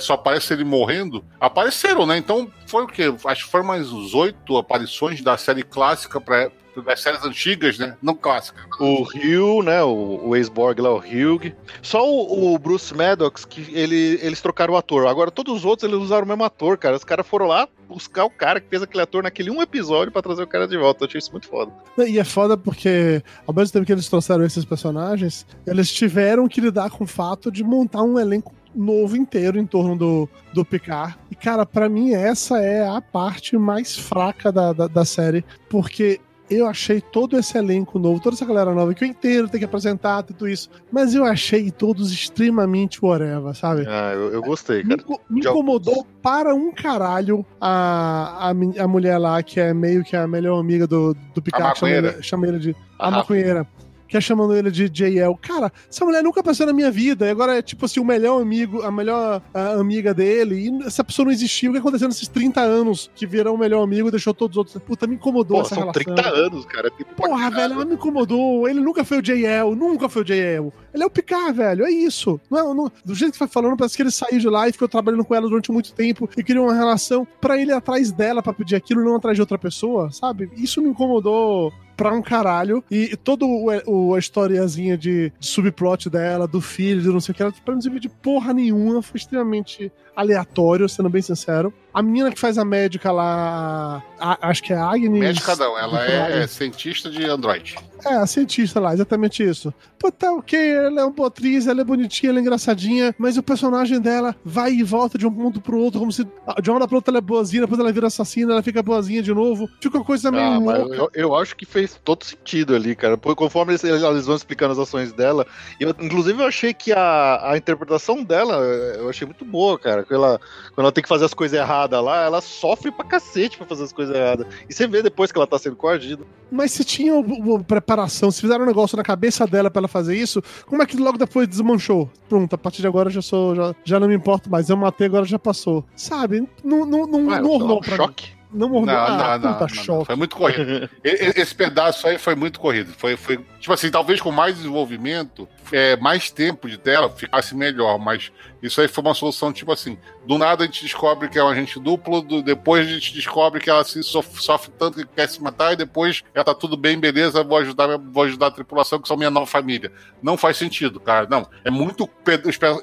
só aparece ele morrendo. Apareceram, né? Então foi o quê? Acho que foram mais uns oito aparições da série clássica pra, das séries antigas, né? Não clássica. O Hugh, né? O, o ex-Borg lá, o Hugh. Só o, o Bruce Maddox, que ele, eles trocaram o ator. Agora, todos os outros, eles usaram o mesmo ator, cara. Os caras foram lá buscar o cara que fez aquele ator naquele um episódio pra trazer o cara de volta. Eu achei isso muito foda. E é foda porque, ao mesmo tempo que eles trouxeram esses personagens, eles tiveram que lidar com o fato de montar um elenco novo inteiro em torno do, do Picard. E, cara, pra mim essa é a parte mais fraca da, da, da série, porque eu achei todo esse elenco novo, toda essa galera nova, que eu inteiro tem que apresentar, tudo isso, mas eu achei todos extremamente whatever, sabe? Ah, eu, eu gostei, Me, cara. me Já- incomodou para um caralho a, a, a mulher lá, que é meio que a melhor amiga do, do Picard, chama ele, chama ele de. A, A maconheira. Que é chamando ele de JL. Cara, essa mulher nunca apareceu na minha vida. E agora é tipo assim, o melhor amigo, a melhor ah, amiga dele. E essa pessoa não existiu. O que aconteceu nesses 30 anos que virou o melhor amigo e deixou todos os outros. Puta, me incomodou Pô, essa são relação. 30 anos, cara. pra Porra, velho, ela me incomodou. Ele nunca foi o JL, nunca foi o JL. Ele é o Picard, velho, é isso. Não, é- não- do jeito que vai falando, parece que ele saiu de lá e ficou trabalhando com ela durante muito tempo e criou uma relação pra ele ir atrás dela pra pedir aquilo, não atrás de outra pessoa, sabe? Isso me incomodou pra um caralho. E todo o, o- a historiazinha de, de subplot dela, do filho, de não sei o que, ela pra não servir de porra nenhuma, foi extremamente aleatório, sendo bem sincero. A menina que faz a médica lá, a- acho que é a Agnes. Médica não, ela é, Agnes. cientista de Android. É, a cientista lá, exatamente isso. Pô, tá ok, ela é uma boa atriz, ela é bonitinha, ela é engraçadinha, mas o personagem dela vai e volta de um ponto pro outro, como se de uma hora pra outra ela é boazinha, depois ela vira assassina, ela fica boazinha de novo. Fica uma coisa meio Ah, louca. eu, eu acho que fez todo sentido ali, cara. Porque conforme eles, eles vão explicando as ações dela, eu, inclusive eu achei que a, a interpretação dela, eu achei muito boa, cara. Quando ela, quando ela tem que fazer as coisas erradas lá, ela sofre pra cacete pra fazer as coisas erradas. E você vê depois que ela tá sendo coagida. Mas se tinha o- preparação, se fizeram um negócio na cabeça dela pra ela fazer isso, como é que logo depois desmanchou? Pronto, a partir de agora eu já sou. Já, já não me importo mais. Eu matei, agora já passou. Sabe? Não, não, não, Ué, não ornou um pra mim. choque. Não Não, ornou. não, ah, não, puta não, não. choque. Foi muito corrido. Esse pedaço aí foi muito corrido. Foi, foi tipo assim, talvez com mais desenvolvimento, é, mais tempo de tela, ficasse melhor. Mas isso aí foi uma solução, tipo assim, do nada a gente descobre que é um agente duplo, do- depois a gente descobre que ela se sof- sofre tanto que quer se matar, e depois ela tá tudo bem, beleza, vou ajudar, vou ajudar a tripulação, que são minha nova família. Não faz sentido, cara. Não. É muito.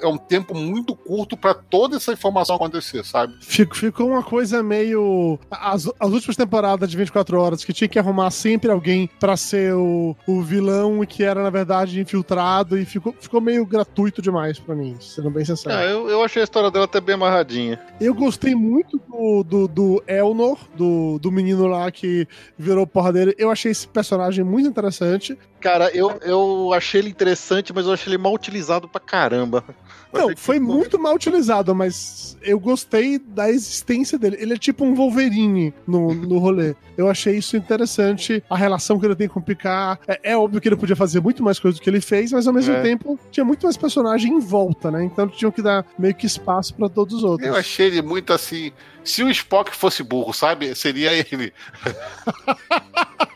É um tempo muito curto pra toda essa informação acontecer, sabe? Fico- Ficou uma coisa meio. As, as últimas temporadas de 24 horas, que tinha que arrumar sempre alguém pra ser o, o vilão e que era, na verdade, infiltrado, e ficou, ficou meio gratuito demais pra mim, sendo bem sincero. Ah, eu, eu achei a história dela até bem amarradinha. Eu gostei muito do, do, do Elnor, do, do menino lá que virou porra dele. Eu achei esse personagem muito interessante. Cara, eu, eu achei ele interessante, mas eu achei ele mal utilizado pra caramba. Não, que foi muito mal utilizado, mas eu gostei da existência dele. Ele é tipo um Wolverine no, no rolê. Eu achei isso interessante, a relação que ele tem com o Picard. É, é óbvio que ele podia fazer muito mais coisas do que ele fez, mas ao mesmo É. tempo tinha muito mais personagem em volta, né? Então tinham que dar meio que espaço pra todos os outros. Eu achei ele muito assim. Se o Spock fosse burro, sabe? Seria ele. *laughs*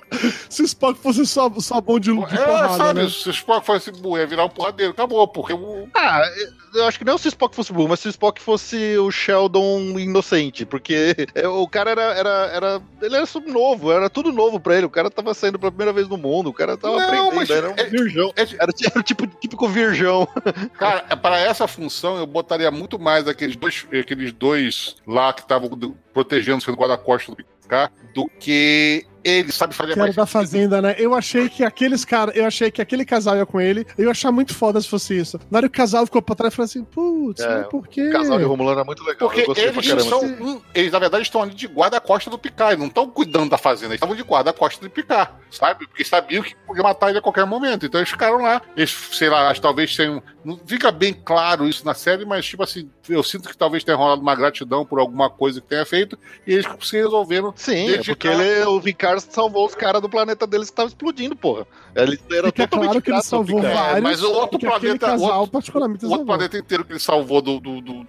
Se o Spock fosse só, só bom de, de É, porrada, sabe? né? Se o Spock fosse burro, ia virar um porradeiro. Acabou, porque o. Ah, eu acho que não se o Spock fosse burro, mas se o Spock fosse o Sheldon inocente, porque *laughs* é, o cara era, era, era. Ele era sub novo, era tudo novo pra ele. O cara tava saindo pela primeira vez no mundo, o cara tava Não, aprendendo, mas era um é- virgão. é- Era, era tipo, típico virgão. *laughs* Cara, para essa função, eu botaria muito mais aqueles dois, aqueles dois lá que estavam do- protegendo o guarda-costas do PK do que ele sabe fazer Que era mais da Fazenda, né? Eu achei que aqueles caras, eu achei que aquele casal ia com ele. Eu ia achar muito foda se fosse isso. Na hora que o casal ficou pra trás, eu falei assim, putz, É, mas por quê? O casal de Romulano é muito legal. Porque eles são. um- eles, na verdade, estão ali de guarda-costa do Picard. Eles não estão cuidando da fazenda, eles estavam de guarda-costa do Picard, sabe? Porque sabiam que podia matar ele a qualquer momento. Então eles ficaram lá. Eles, sei lá, talvez tenham. Não fica bem claro isso na série, mas, tipo assim, eu sinto que talvez tenha rolado uma gratidão por alguma coisa que tenha feito. E eles se resolveram. Sim, é porque ele, o Vicar salvou os caras do planeta deles que estavam explodindo, porra. Ele era Fica totalmente claro que ele salvou Picard. vários, mas o outro planeta- casal outro- particularmente O outro planeta inteiro que ele salvou do. do, do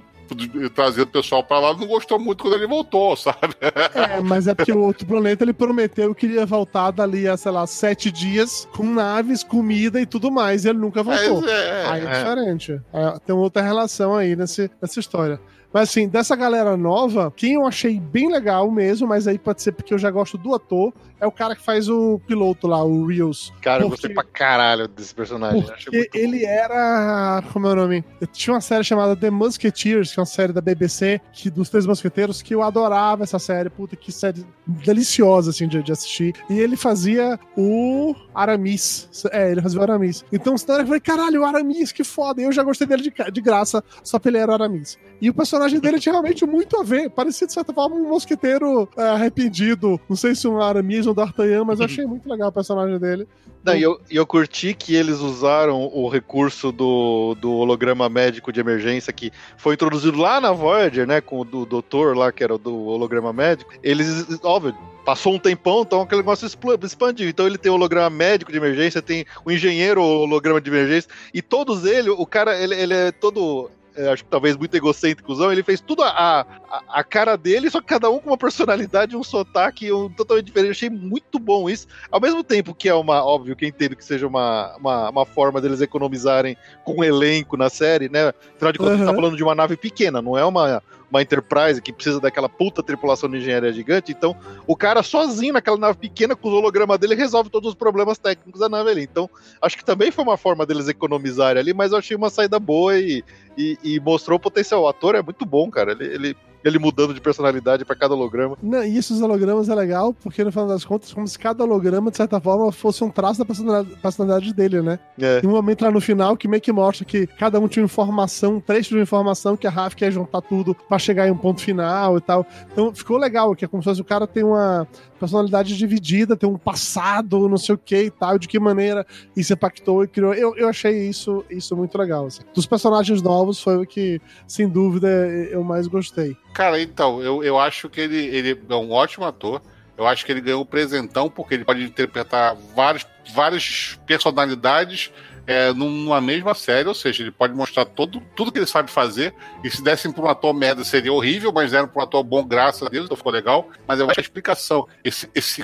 trazer o pessoal pra lá, não gostou muito quando ele voltou, sabe? É, mas é porque o outro planeta ele prometeu que iria voltar dali a, sei lá, sete dias com naves, comida e tudo mais, e ele nunca voltou. Mas, é, Aí é, é. diferente. É, tem outra relação aí nesse, nessa história. Mas assim, dessa galera nova, quem eu achei bem legal mesmo, mas aí pode ser porque eu já gosto do ator, é o cara que faz o piloto lá, o Reels. Cara, eu Porque- gostei pra caralho desse personagem. Porque muito bom. ele era. Como é o nome? Eu tinha uma série chamada The Musketeers, que é uma série da BBC, que, dos Três Mosqueteiros, que eu adorava essa série. Puta, que série deliciosa, assim, de, de assistir. E ele fazia o Aramis. É, ele fazia o Aramis. Então, na hora eu falei, caralho, o Aramis, que foda. E eu já gostei dele de, de graça, só pra ele era o Aramis. E o personagem dele tinha realmente muito a ver. Parecia, de certa forma, um mosqueteiro é, arrependido. Não sei se um Aramis ou um D'Artagnan, mas eu *laughs* achei muito legal o personagem dele. Não, e eu, eu curti que eles usaram o recurso do, do holograma médico de emergência que foi introduzido lá na Voyager, né? Com o do doutor lá, que era do holograma médico. Eles, óbvio, passou um tempão, então aquele negócio expandiu. Então ele tem o holograma médico de emergência, tem o engenheiro holograma de emergência, e todos eles, o cara, ele, ele é todo. É, acho que talvez muito egocêntrico, ele fez tudo a, a, a cara dele, só que cada um com uma personalidade, um sotaque um, totalmente diferente. Eu achei muito bom isso. Ao mesmo tempo que é uma, óbvio que eu entendo que seja uma, uma, uma forma deles economizarem com o elenco na série, né? Afinal de contas, a gente tá Uhum. falando de uma nave pequena, não é uma, uma Enterprise que precisa daquela puta tripulação de engenharia gigante. Então, o cara sozinho naquela nave pequena, com os hologramas dele, resolve todos os problemas técnicos da nave ali. Então, acho que também foi uma forma deles economizarem ali, mas eu achei uma saída boa e, e, e mostrou o potencial. O ator é muito bom, cara. Ele, ele, ele mudando de personalidade pra cada holograma. Não, e esses hologramas é legal, porque no final das contas, como se cada holograma, de certa forma, fosse um traço da personalidade, personalidade dele, né? É. Tem um momento lá no final que meio que mostra que cada um tinha informação, um trecho de informação que a Raf quer juntar tudo pra chegar em um ponto final e tal. Então ficou legal, que é como se fosse o cara tem uma personalidade dividida, tem um passado, não sei o que e tal, de que maneira isso impactou e criou. Eu, eu achei isso, isso muito legal. assim. Dos personagens novos foi o que, sem dúvida, eu mais gostei. Cara, então, eu, eu acho que ele, ele é um ótimo ator. Eu acho que ele ganhou o presentão, porque ele pode interpretar vários, várias personalidades é, numa mesma série, ou seja, ele pode mostrar todo, tudo que ele sabe fazer. E se dessem para um ator merda seria horrível, mas deram para um ator bom, graças a Deus, então ficou legal. Mas eu acho a explicação, esse, esse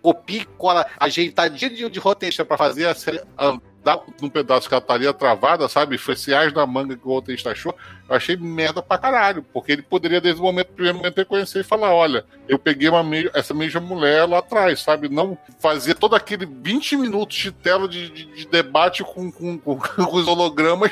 copia cola ajeitadinho de, de roteirista para fazer a série num pedaço que ela estaria travada, sabe? Foi reais da manga que o roteirista achou. Eu achei merda pra caralho, porque ele poderia, desde o momento, primeiro momento, reconhecer e falar: olha, eu peguei uma me- essa mesma mulher lá atrás, sabe? Não fazer todo aquele 20 minutos de tela de, de- de debate com, com, com- *laughs* com os hologramas,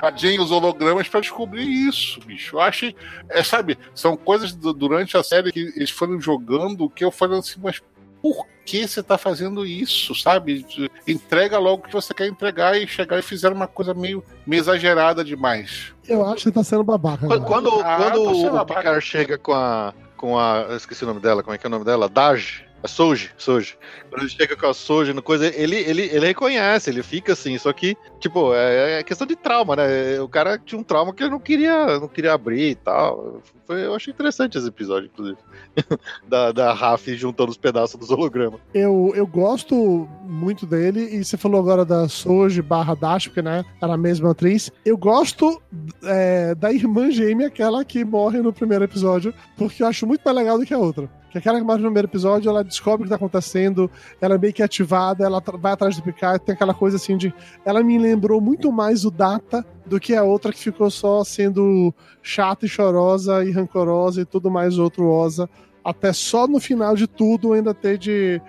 a Jane e os hologramas, pra descobrir isso, bicho. Eu achei, é, sabe, são coisas du- durante a série que eles foram jogando que eu falei assim, mas por que você tá fazendo isso, sabe? Entrega logo o que você quer entregar e chegar e fizer uma coisa meio, meio exagerada demais. Eu acho que você tá sendo babaca. Quando, agora. quando, Ah, quando sendo o. Picard chega com a. com a. Eu esqueci o nome dela, como é que é o nome dela? Daj. A Soji, Soji. Quando ele chega com a Soji no coisa, ele, ele, ele reconhece, ele fica assim, só que, tipo, é, é questão de trauma, né? O cara tinha um trauma que ele não queria, não queria abrir e tal. Foi, eu achei interessante esse episódio, inclusive. *laughs* da, da Raf juntando os pedaços dos hologramas. Eu, eu gosto muito dele, e você falou agora da Soji barra Dash, porque né, era a mesma atriz. Eu gosto é, da irmã gêmea, aquela que morre no primeiro episódio, porque eu acho muito mais legal do que a outra. Que aquela que morre no primeiro episódio, ela descobre o que tá acontecendo, ela é meio que ativada, ela vai atrás do Picard, tem aquela coisa assim de. Ela me lembrou muito mais o Data do que a outra que ficou só sendo chata e chorosa e rancorosa e tudo mais outruosa até só no final de tudo ainda ter de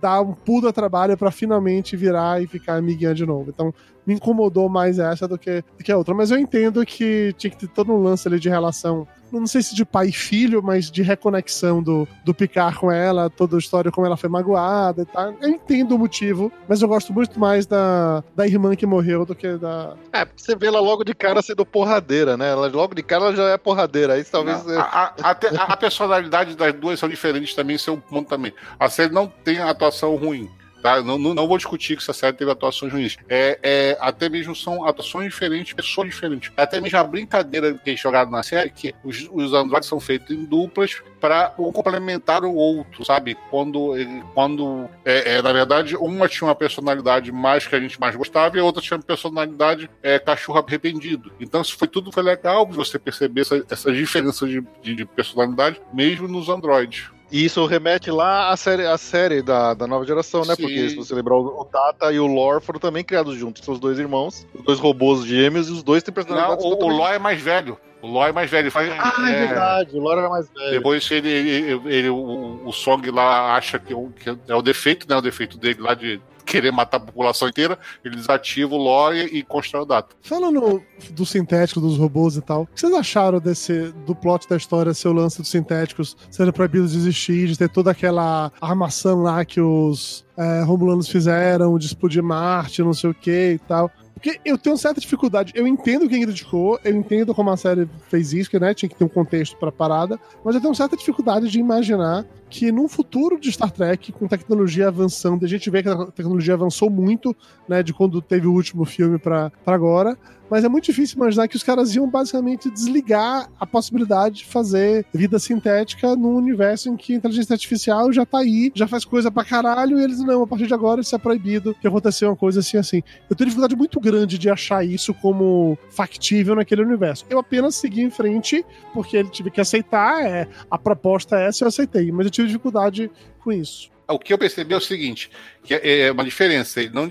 dar um puta trabalho pra finalmente virar e ficar amiguinha de novo. Então, me incomodou mais essa do que, do que a outra. Mas eu entendo que tinha que ter todo um lance ali de relação não sei se de pai e filho, mas de reconexão do, do Picard com ela, toda a história como ela foi magoada e tal. Eu entendo o motivo, mas eu gosto muito mais da, da irmã que morreu do que da. É, porque você vê ela logo de cara sendo porradeira, né? Ela, logo de cara ela já é porradeira. Aí talvez. Não, a, a, até a, a personalidade das duas são diferentes também, isso é um ponto também. A série não tem atuação ruim. Tá? Não, não, não, vou discutir que essa série teve atuações ruins. É, é, até mesmo são atuações diferentes, pessoas diferentes. Até mesmo a brincadeira que é jogada na série, que os, os androides são feitos em duplas para um complementar o outro, sabe? Quando, quando é, é, na verdade, uma tinha uma personalidade mais que a gente mais gostava e a outra tinha uma personalidade é, cachorro arrependido. Então, isso foi tudo foi legal você perceber essa, essa diferença de, de, de personalidade, mesmo nos androides. E isso remete lá à série, à série da, da nova geração, né? Sim. Porque se você lembrar, o Data e o Lore foram também criados juntos, são os dois irmãos, os dois robôs gêmeos, e os dois têm personalidades. Não, o, o Lore é mais velho. O Lore é mais velho. Faz, ah, é, é, verdade, o Lore era mais velho. Depois ele, ele, ele o, o Song lá acha que, que é o defeito, né? O defeito dele lá de querer matar a população inteira, ele desativa o lore e constrói o data. Falando do sintético, dos robôs e tal, o que vocês acharam desse, do plot da história, seu lance dos sintéticos serem proibidos de existir, de ter toda aquela armação lá que os é, Romulanos fizeram, de explodir Marte, não sei o que e tal. Porque eu tenho certa dificuldade. Eu entendo quem criticou, eu entendo como a série fez isso, que né, tinha que ter um contexto para a parada, mas eu tenho certa dificuldade de imaginar que num futuro de Star Trek, com tecnologia avançando, a gente vê que a tecnologia avançou muito, né, de quando teve o último filme para agora, mas é muito difícil imaginar que os caras iam basicamente desligar a possibilidade de fazer vida sintética num universo em que a inteligência artificial já tá aí, já faz coisa pra caralho, e eles não, a partir de agora isso é proibido, que aconteceu uma coisa assim assim. Eu tenho dificuldade muito grande de achar isso como factível naquele universo. Eu apenas segui em frente, porque ele tive que aceitar, é, a proposta é essa, eu aceitei, mas eu tive dificuldade com isso o que eu percebi é o seguinte: que é, é uma diferença. Eles não,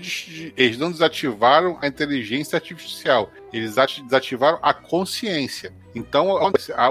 eles não desativaram a inteligência artificial, eles desativaram a consciência. Então,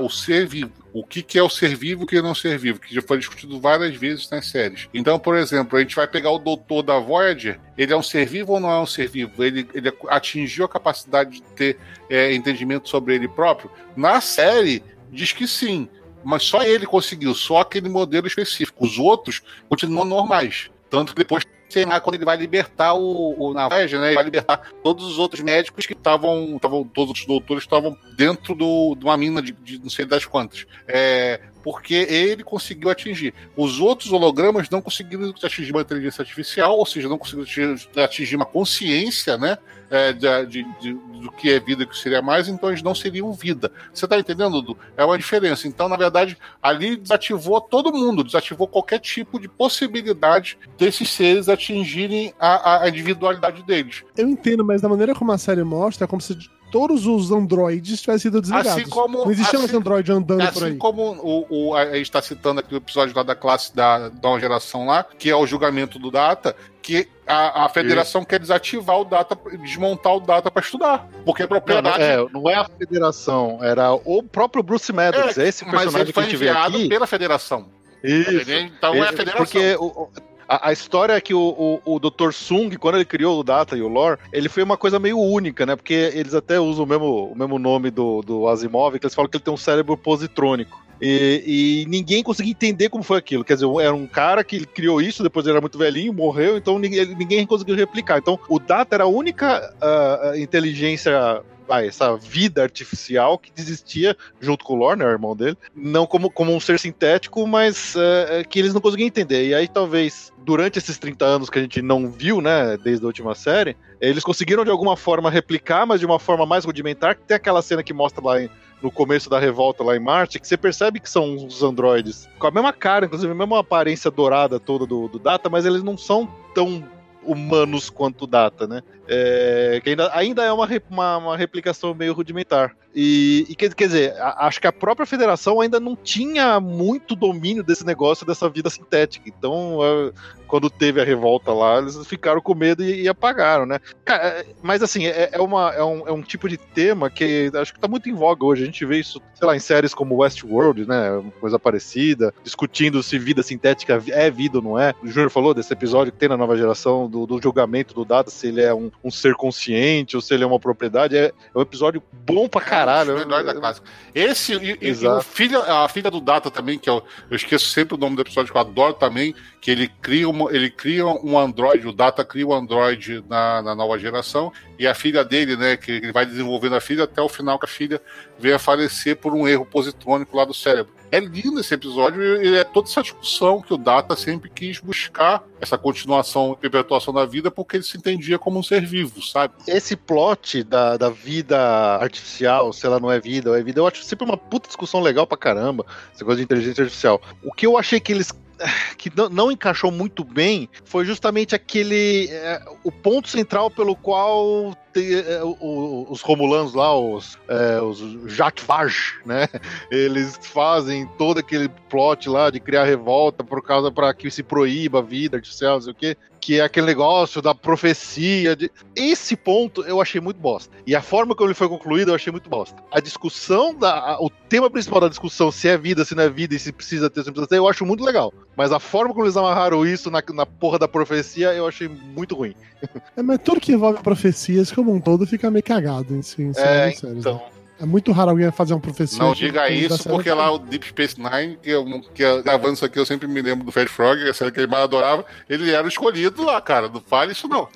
o ser vivo, o que, que é o ser vivo e o que é não ser vivo, que já foi discutido várias vezes nas séries. Então, por exemplo, a gente vai pegar o doutor da Voyager, ele é um ser vivo ou não é um ser vivo? Ele, ele atingiu a capacidade de ter é, entendimento sobre ele próprio? Na série, diz que sim mas só ele conseguiu, só aquele modelo específico. Os outros continuam normais. Tanto que depois, sei lá, quando ele vai libertar o, o Navaja, né? Ele vai libertar todos os outros médicos que estavam. Todos os doutores estavam dentro do, de uma mina de, de não sei das quantas. É, porque ele conseguiu atingir. Os outros hologramas não conseguiram atingir uma inteligência artificial, ou seja, não conseguiram atingir uma consciência, né? É, de, de, do que é vida e o que seria mais, então eles não seriam vida. Você está entendendo, Dudu? É uma diferença. Então, na verdade, ali desativou todo mundo, desativou qualquer tipo de possibilidade desses seres atingirem a, a individualidade deles. Eu entendo, mas da maneira como a série mostra, é como se todos os androides tivessem sido desligados. Assim como, não existia assim, mais android andando assim por aí. Assim como o, o, a gente está citando aqui o episódio lá da classe da, da uma geração lá, que é o julgamento do Data, que a, a federação Isso. quer desativar o Data, desmontar o Data para estudar. Porque a propriedade. Não, é, não é a federação, era o próprio Bruce Maddox. É, esse personagem mas ele foi que a gente vê aqui. pela federação. Isso. Então é a federação. Porque o, a, a, história é que o, o, o Dr. Sung, quando ele criou o Data e o Lore, ele foi uma coisa meio única, né? Porque eles até usam o mesmo, o mesmo nome do, do Asimov, que eles falam que ele tem um cérebro positrônico. E, e, ninguém conseguia entender como foi aquilo. Quer dizer, era um cara que criou isso, depois ele era muito velhinho, morreu, então ninguém, ninguém conseguiu replicar. Então, o Data era a única uh, inteligência essa vida artificial que existia junto com o Lorne, né, o irmão dele, não como, como um ser sintético, mas uh, que eles não conseguiam entender. E aí talvez durante esses 30 anos que a gente não viu, né, desde a última série, eles conseguiram de alguma forma replicar, mas de uma forma mais rudimentar, que tem aquela cena que mostra lá em, no começo da revolta lá em Marte, que você percebe que são os androides com a mesma cara, inclusive a mesma aparência dourada toda do, do Data, mas eles não são tão humanos quanto Data, né? É, que ainda, ainda é uma, uma, uma replicação meio rudimentar. E, e quer, quer, dizer, a, acho que a própria federação ainda não tinha muito domínio desse negócio, dessa vida sintética. Então, é, quando teve a revolta lá, eles ficaram com medo e, e apagaram, né? Cara, é, mas assim, é, é, uma, é, um, é um tipo de tema que acho que tá muito em voga hoje. A gente vê isso, sei lá, em séries como Westworld, né? Coisa parecida, discutindo se vida sintética é vida ou não é. O Júnior falou desse episódio que tem na nova geração do, do julgamento do Data, se ele é um, um, ser consciente ou se ele é uma propriedade. É, é um episódio bom pra caralho. É melhor da clássica. Esse e, e, e o filho, a filha do Data também, que eu, eu esqueço sempre o nome do episódio que eu adoro também, que ele cria, uma, ele cria um Android, o Data cria um Android na, na nova geração, e a filha dele, né, que ele vai desenvolvendo a filha até o final que a filha veio a falecer por um erro positrônico lá do cérebro. É lindo esse episódio e é toda essa discussão que o Data sempre quis buscar essa continuação e perpetuação da vida porque ele se entendia como um ser vivo, sabe? Esse plot da, da vida artificial, se ela não é vida ou é vida, eu acho sempre uma puta discussão legal pra caramba, essa coisa de inteligência artificial. O que eu achei que eles *sighs* que não, não, encaixou muito bem foi justamente aquele. É, o ponto central pelo qual os Romulanos lá, os, é, os Vage, né? Eles fazem todo aquele plot lá de criar revolta por causa para que se proíba a vida artificial, não sei o quê que é aquele negócio da profecia. De... Esse ponto eu achei muito bosta. E a forma como ele foi concluído eu achei muito bosta. A discussão, da, o tema principal da discussão, se é vida, se não é vida e se precisa ter, se não precisa ter, eu acho muito legal. Mas a forma como eles amarraram isso na, na porra da profecia eu achei muito ruim. *laughs* É, mas tudo que envolve profecias como um todo fica meio cagado em si. Em é, então. Né? É muito raro alguém fazer uma profecia. Não diga isso, porque lá o Deep Space Nine, que, eu, que eu, gravando isso aqui, eu sempre me lembro do Fred Frog, a série que ele mais adorava, ele era escolhido lá, cara. Não fale isso, não.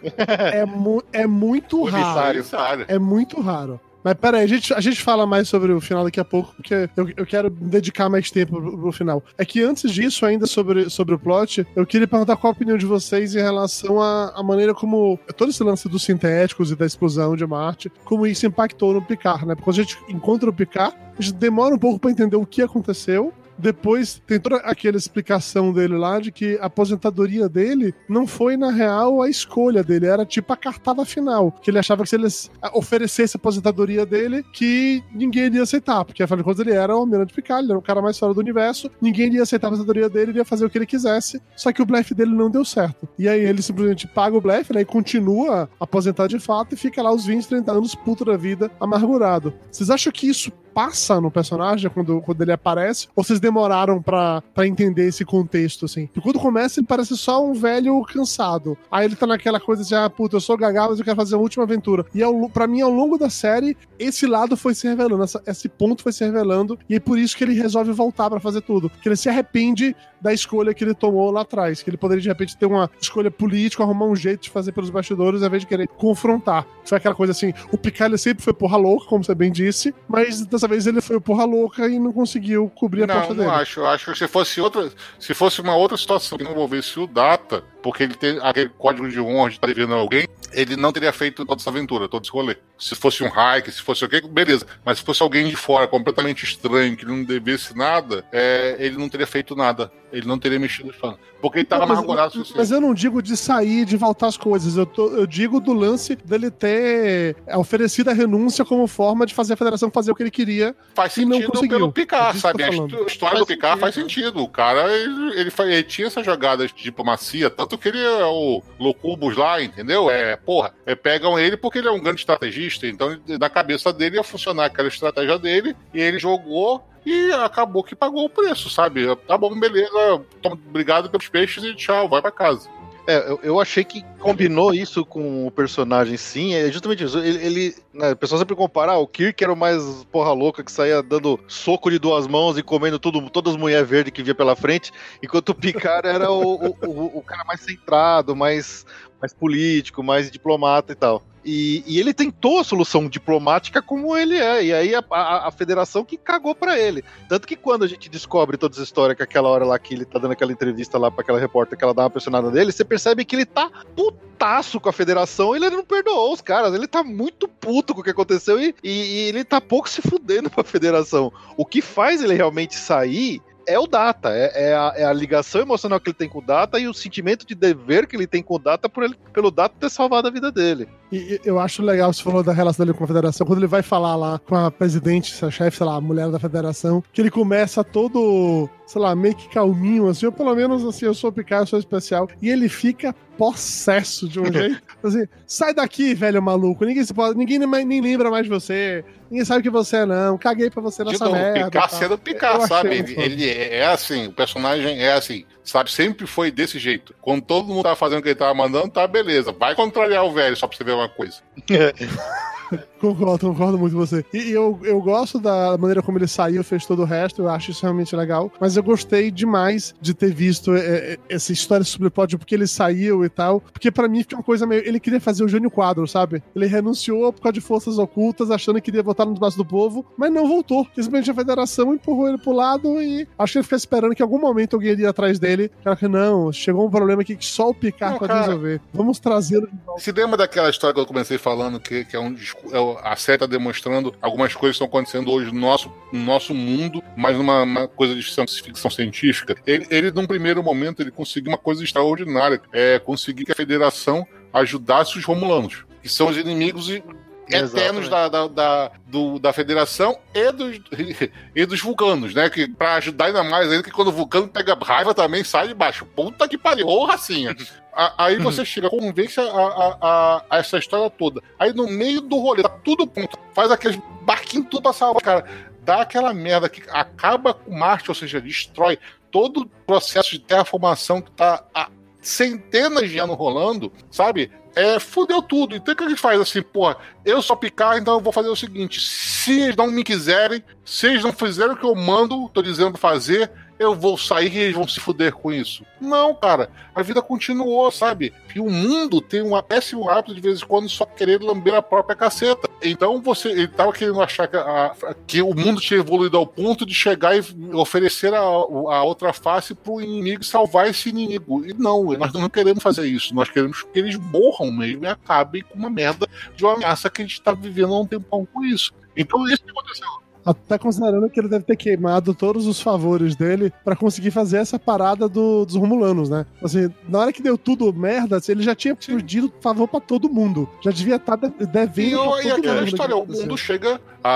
é, mu é muito raro. É muito raro. Mas pera aí, a gente, a gente fala mais sobre o final daqui a pouco, porque eu, eu quero dedicar mais tempo pro, pro final. É que antes disso, ainda sobre, sobre o plot, eu queria perguntar qual a opinião de vocês em relação à, à maneira como todo esse lance dos sintéticos e da explosão de Marte, como isso impactou no Picard, né? Porque quando a gente encontra o Picard, a gente demora um pouco para entender o que aconteceu, depois tem toda aquela explicação dele lá de que a aposentadoria dele não foi, na real, a escolha dele, era tipo a cartada final. Que ele achava que se ele oferecesse a aposentadoria dele, que ninguém iria aceitar, porque afinal de contas ele era o Almirante Picard, ele era o cara mais fora do universo, ninguém iria aceitar a aposentadoria dele, ele ia fazer o que ele quisesse, só que o blefe dele não deu certo. E aí ele simplesmente paga o blefe, né, e continua aposentado de fato e fica lá os 20, 30 anos puto da vida, amargurado. Vocês acham que isso passa no personagem quando, quando ele aparece? Ou vocês demoraram para entender esse contexto, assim? Porque quando começa, ele parece só um velho cansado. Aí ele tá naquela coisa de, ah, puta, eu sou gagal, mas eu quero fazer a última aventura. E ao, pra mim, ao longo da série, esse lado foi se revelando, essa, esse ponto foi se revelando, e é por isso que ele resolve voltar para fazer tudo. Que ele se arrepende da escolha que ele tomou lá atrás. Que ele poderia, de repente, ter uma escolha política, arrumar um jeito de fazer pelos bastidores, ao invés de querer confrontar. Foi aquela coisa assim, o Picard sempre foi porra louca, como você bem disse, mas dessa vez ele foi porra louca e não conseguiu cobrir a não, porta dele. Não, acho. Eu acho que se fosse outra, se fosse uma outra situação que não envolvesse o Data, porque ele tem aquele código de honra de estar devendo a alguém, ele não teria feito toda essa aventura, todo esse rolê. Se fosse um hack, se fosse o quê, beleza. Mas se fosse alguém de fora, completamente estranho, que não devesse nada, é, ele não teria feito nada. Ele não teria mexido os fãs. Porque ele tava amargurado mas, mas eu não digo de sair, de voltar as coisas. Eu, tô, eu digo do lance dele ter oferecido a renúncia como forma de fazer a federação fazer o que ele queria. Faz sentido pelo Picard, sabe? A história faz do Picard sentido. faz sentido. O cara, ele, ele, ele tinha essas jogadas de diplomacia, tanto que ele é o Locubus lá, entendeu? É, porra, é, pegam ele porque ele é um grande estrategista, então na cabeça dele ia funcionar aquela estratégia dele, e ele jogou e acabou que pagou o preço, sabe? Tá bom, beleza, obrigado pelos peixes e tchau, vai para casa. É, eu, eu, achei que combinou isso com o personagem, sim. É justamente isso. Ele, ele né, o pessoal sempre compara, ah, o Kirk era o mais porra louca que saía dando soco de duas mãos e comendo tudo, todas as mulheres verdes que via pela frente, enquanto o Picard era o, o, o, o cara mais centrado, mais, mais político, mais diplomata e tal. E, e, ele tentou a solução diplomática como ele é. E aí a, a, a federação que cagou para ele. Tanto que quando a gente descobre toda essa história, que aquela hora lá que ele tá dando aquela entrevista lá pra aquela repórter que ela dá uma pressionada nele, você percebe que ele tá putaço com a federação e ele não perdoou os caras. Ele tá muito puto com o que aconteceu e, e, e ele tá pouco se fudendo *laughs* pra federação. O que faz ele realmente sair é o Data, é, é, a, é, a, ligação emocional que ele tem com o Data e o sentimento de dever que ele tem com o Data por ele, pelo Data ter salvado a vida dele. E eu acho legal, você falou da relação dele com a federação, quando ele vai falar lá com a presidente, a chefe, sei lá, a mulher da federação, que ele começa todo, sei lá, meio que calminho, assim, ou pelo menos assim, eu sou Picard, eu sou especial, e ele fica possesso de um jeito. Assim, sai daqui, velho maluco. Ninguém, se pode, ninguém nem, nem lembra mais de você. Ninguém sabe que você é, não. Caguei pra você De nessa novo, merda. Picar sendo Picar, Eu sabe? Ele, ele é é assim, o personagem é assim, sabe? Sempre foi desse jeito. Quando todo mundo tava fazendo o que ele tava mandando, tá beleza. Vai contrariar o velho só pra você ver uma coisa. *laughs* Concordo, concordo muito com você. E, eu, eu gosto da maneira como ele saiu, fez todo o resto, eu acho isso realmente legal. Mas eu gostei demais de ter visto é, é, essa história sobre o plot, porque ele saiu e tal. Porque pra mim fica uma coisa meio. Ele queria fazer o Jânio Quadro, sabe? Ele renunciou por causa de forças ocultas, achando que queria votar no braço do povo, mas não voltou. Simplesmente a federação empurrou ele pro lado e acho que ele ficou esperando que em algum momento alguém iria atrás dele. Cara, que não, chegou um problema aqui que só o Picard Não, pode cara. resolver. Vamos trazê-lo de volta. Se lembra daquela história que eu comecei falando, que, que é um discu- é o- a série tá demonstrando algumas coisas que estão acontecendo hoje no nosso, no nosso mundo, mas numa uma coisa de ficção científica. Ele, ele, num primeiro momento, ele conseguiu uma coisa extraordinária, é conseguir que a federação ajudasse os romulanos, que são os inimigos e- eternos da, da, da, do- da federação e dos, *laughs* e dos vulcanos, né? Que pra ajudar ainda mais ainda, que quando o vulcano pega raiva também sai de baixo. Puta que pariu, ô racinha. A- Aí você chega, convence a, a, a- a essa história toda. Aí no meio do rolê, tá tudo pronto. Faz aqueles barquinhos tudo pra salvar, cara. Dá aquela merda que acaba com Marte, ou seja, destrói todo o processo de terraformação que tá há centenas de anos rolando, sabe? É, fudeu tudo. Então o que a gente faz assim, porra, eu sou picar, então eu vou fazer o seguinte: se eles não me quiserem, se eles não fizerem o que eu mando, tô dizendo fazer, eu vou sair e eles vão se fuder com isso. Não, cara, a vida continuou, sabe? E o mundo tem um péssimo hábito de vez em quando só querer lamber a própria caceta. Então você, ele tava querendo achar que, a- que o mundo tinha evoluído ao ponto de chegar e oferecer a, a outra face pro inimigo e salvar esse inimigo. E não, nós não queremos fazer isso. Nós queremos que eles morram mesmo e acabem com uma merda de uma ameaça que a gente tá vivendo há um tempão com isso. Então isso que aconteceu. Até considerando que ele deve ter queimado todos os favores dele pra conseguir fazer essa parada do- dos Romulanos, né? Assim, na hora que deu tudo merda, assim, ele já tinha pedido favor pra todo mundo. Já devia estar E, devendo. eu- pra e aquela mundo história, o mundo chega, a,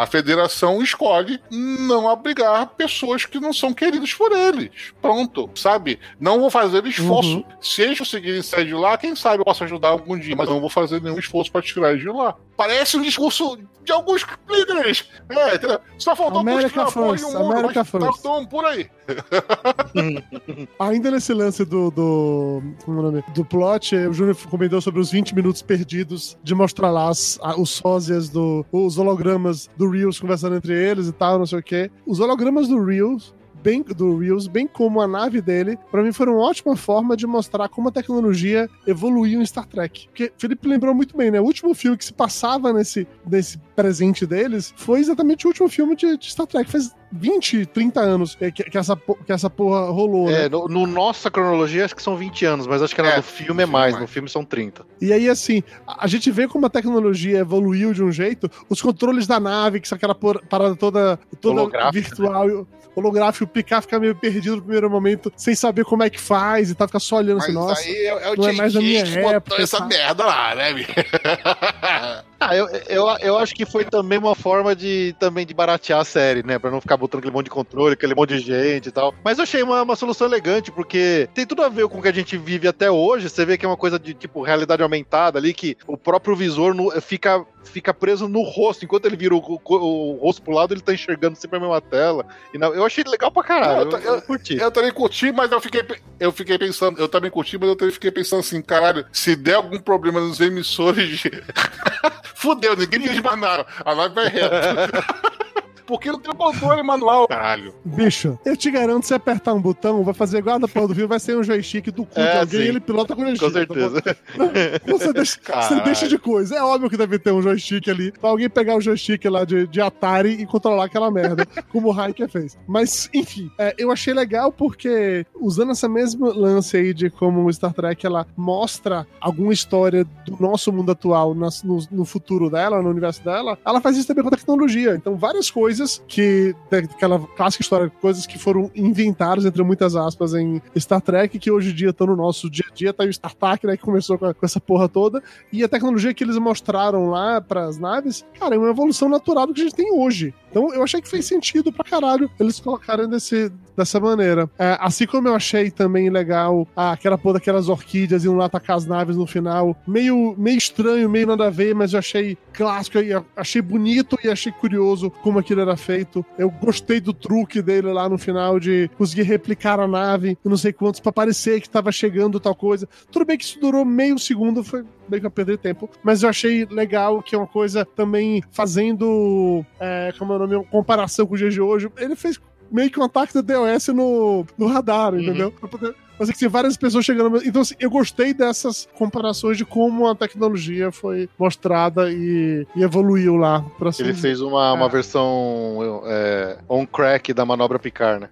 a, a federação escolhe não abrigar pessoas que não são queridas por eles. Pronto, sabe? Não vou fazer esforço. Uhum. Se eles conseguirem sair de lá, quem sabe eu posso ajudar algum dia, mas não vou fazer nenhum esforço pra tirar eles de lá. Parece um discurso de alguns líderes. É, entendeu? Só faltou de first, um America mas tá first. tão por aí. *laughs* Ainda nesse lance do. do como é o nome? Do plot, o Júnior comentou sobre os 20 minutos perdidos de mostrar lá as- a- os sósias do. os hologramas do Reels conversando entre eles e tal, não sei o quê. Os hologramas do Reels. Bem, do Reels, bem como a nave dele, pra mim foram uma ótima forma de mostrar como a tecnologia evoluiu em Star Trek. Porque Felipe lembrou muito bem, né? O último filme que se passava nesse, nesse presente deles foi exatamente o último filme de, de Star Trek. Faz 20, 30 anos que, que essa, que essa porra rolou, né? É, no, no nossa cronologia acho que são 20 anos, mas acho que É, no filme é mais, mais. no filme são 30. E aí, assim, a a gente vê como a tecnologia evoluiu de um jeito, os controles da nave, que são aquela por- parada toda, toda Holográfica, virtual, e holográfico, o Picar fica meio perdido no primeiro momento, sem saber como é que faz e tá, fica só olhando Mas assim, nossa. aí é, é o não é mais da minha que botou época, essa sabe? merda lá, né? *laughs* Ah, eu, eu, eu acho que foi também uma forma de também de baratear a série, né? Pra não ficar botando aquele monte de controle, aquele monte de gente e tal. Mas eu achei uma, uma solução elegante, porque tem tudo a ver com o que a gente vive até hoje. Você vê que é uma coisa de tipo realidade aumentada ali, que o próprio visor no- fica, fica preso no rosto. Enquanto ele vira o, o- o rosto pro lado, ele tá enxergando sempre a mesma tela. E não- eu achei legal pra caralho. Não, eu, eu- eu curti. Eu também curti, mas eu fiquei, eu fiquei pensando, eu também curti, mas eu também fiquei pensando assim, caralho, se der algum problema nos emissores de. *laughs* Fudeu, ninguém mais nada. A nave vai reto. *laughs* Porque não tem controle manual, caralho. Bicho, eu te garanto, se apertar um botão, vai fazer igual a da porra do filme, vai ser um joystick do cu de É, alguém sim. e ele pilota com joystick. Com certeza. *laughs* Você deixa, você deixa de coisa. É óbvio que deve ter um joystick ali pra alguém pegar o joystick lá de, de Atari e controlar aquela merda, *laughs* como o Hiker fez. Mas, enfim, é, eu achei legal porque, usando essa mesma lance aí de como o Star Trek ela mostra alguma história do nosso mundo atual nas- no, no futuro dela, no universo dela, ela faz isso também com a tecnologia. Então, várias coisas que, daquela clássica história, coisas que foram inventadas, entre muitas aspas, em Star Trek, que hoje em dia estão no nosso dia a dia, tá aí o Star Trek, né, que começou com, a- com essa porra toda, e a tecnologia que eles mostraram lá pras naves, cara, é uma evolução natural do que a gente tem hoje. Então eu achei que fez sentido pra caralho eles colocarem desse, dessa maneira. É, assim como eu achei também legal ah, aquela porra daquelas orquídeas um lá atacar as naves no final, meio, meio estranho, meio nada a ver, mas eu achei clássico e achei bonito e achei curioso como aquilo era feito. Eu gostei do truque dele lá no final de conseguir replicar a nave e não sei quantos pra parecer que tava chegando tal coisa. Tudo bem que isso durou meio segundo, foi meio que eu perder tempo, mas eu achei legal que é uma coisa também fazendo, é, como é o nome, comparação com o de hoje. Ele fez meio que um ataque do DOS no, no radar, entendeu? Pra poder mas é que tem várias pessoas chegando. Então, assim, eu gostei dessas comparações de como a tecnologia foi mostrada e, e evoluiu lá. Pra assim Ele dizer. fez uma, uma É. versão é, on crack da manobra Picar, né?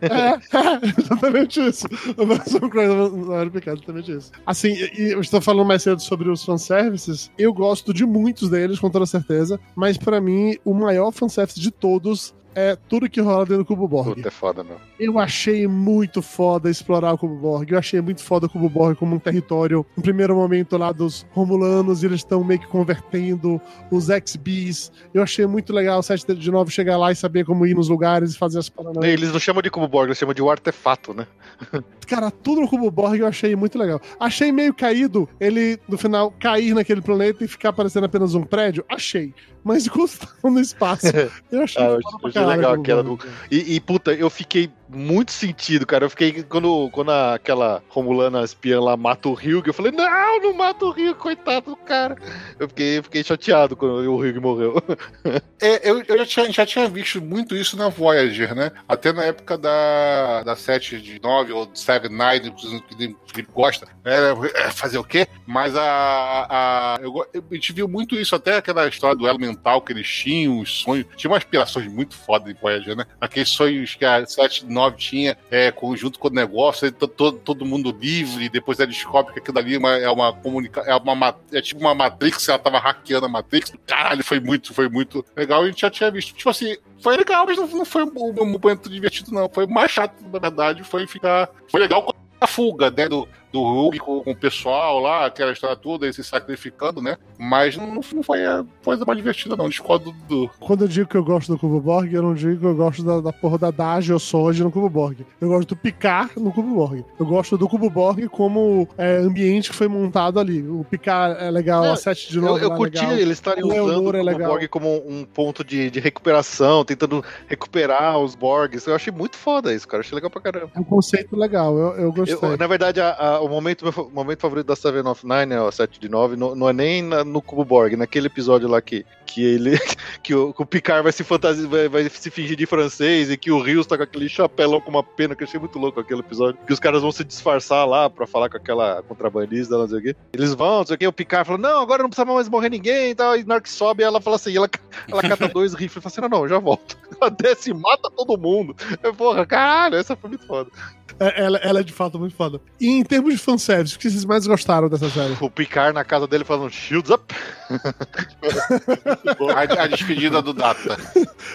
É, *laughs* é, exatamente isso. A versão Crazy não era picado, exatamente isso. Assim, e eu estou falando mais cedo sobre os fanservices. Eu gosto de muitos deles, com toda certeza. Mas pra mim, o maior fanservice de todos é tudo que rola dentro do Cubo Borg. Puta, é foda, meu. Eu achei muito foda explorar o Cubo Borg. Eu achei muito foda o Cubo Borg como um território, no primeiro momento lá dos Romulanos, e eles estão meio que convertendo os XBs. Eu achei muito legal o 7 de novo chegar lá e saber como ir nos lugares e fazer as paradas. Eles não chamam de Cubo Borg, eles chamam de o artefato, né? *laughs* Cara, tudo no Cubo Borg eu achei muito legal. Achei meio caído ele, no final, cair naquele planeta e ficar parecendo apenas um prédio. Achei. Mas *laughs* tava no espaço, *laughs* eu achei, Ah, eu caralho legal aquela Borg. E, e, puta, eu fiquei muito sentido, cara. Eu fiquei. Quando, quando a- aquela Romulana espiã lá mata o Hugh, eu falei, não, não mata o Hugh, coitado do cara. Eu fiquei, eu fiquei chateado quando o Hugh morreu. *laughs* É, eu, eu já, tinha, já tinha visto muito isso na Voyager, né? Até na época da, da 7 de 9 ou 7 9, que o Felipe gosta. É, fazer o quê? Mas a. a eu, go- a gente viu muito isso, até aquela história do elo mental que eles tinham, os sonhos. Tinha umas aspirações muito fodas em Voyager, né? Aqueles sonhos que a 7 9 tinha é, conjunto com o negócio, todo, todo mundo livre, depois ela descobre que aquilo ali é uma, é uma comunicação. É, uma, ma- é tipo uma Matrix, ela tava hackeando a Matrix. Caralho, foi muito, foi muito legal. A gente já tinha visto. Tipo assim, foi legal, mas não, não foi um, um momento divertido, não. Foi mais chato, na verdade. Foi ficar. Foi legal a fuga, né? Do, do Hulk com, com o pessoal lá, aquela história toda, ele se sacrificando, né? Mas não, não foi a coisa mais divertida, não. Discordo do. Quando eu digo que eu gosto do Cubo Borg, eu não digo que eu gosto da, da porra da Dage ou Soji no Cubo Borg. Eu gosto do Picar no Cubo Borg. Eu gosto do Cubo Borg como é, ambiente que foi montado ali. O Picar é legal, Não, a 7 de Eu, novo eu é curti legal. eles estarem O usando é o Cubo legal. Borg como um ponto de, de recuperação, tentando recuperar os Borgs. Eu achei muito foda isso, cara. Achei legal pra caramba. É um conceito legal, eu, eu Eu- gostei. na verdade, a- a- o momento, meu momento favorito da Seven of Nine, né, o 7 de 9, não, não é nem na- no Cubo Borg, naquele episódio lá que, que ele. *laughs* que o, que o Picard vai se fantasiar, vai, vai se fingir de francês e que o Rios tá com aquele chapelão com uma pena, que eu achei muito louco aquele episódio. Que os caras vão se disfarçar lá pra falar com aquela contrabandista, não sei o quê. Eles vão, não sei o quê, o Picard fala, não, agora não precisa mais morrer ninguém e tal. E na hora sobe, ela fala assim, ela, *laughs* ela cata dois rifles e fala assim, não, não, já volto. Ela *laughs* desce e mata todo mundo. Eu, porra, caralho, essa foi muito foda. É, ela, ela é de fato muito foda. E em termos de fanservice, o que vocês mais gostaram dessa série? O Picard na casa dele falando shields up. *laughs* A, a despedida do Data.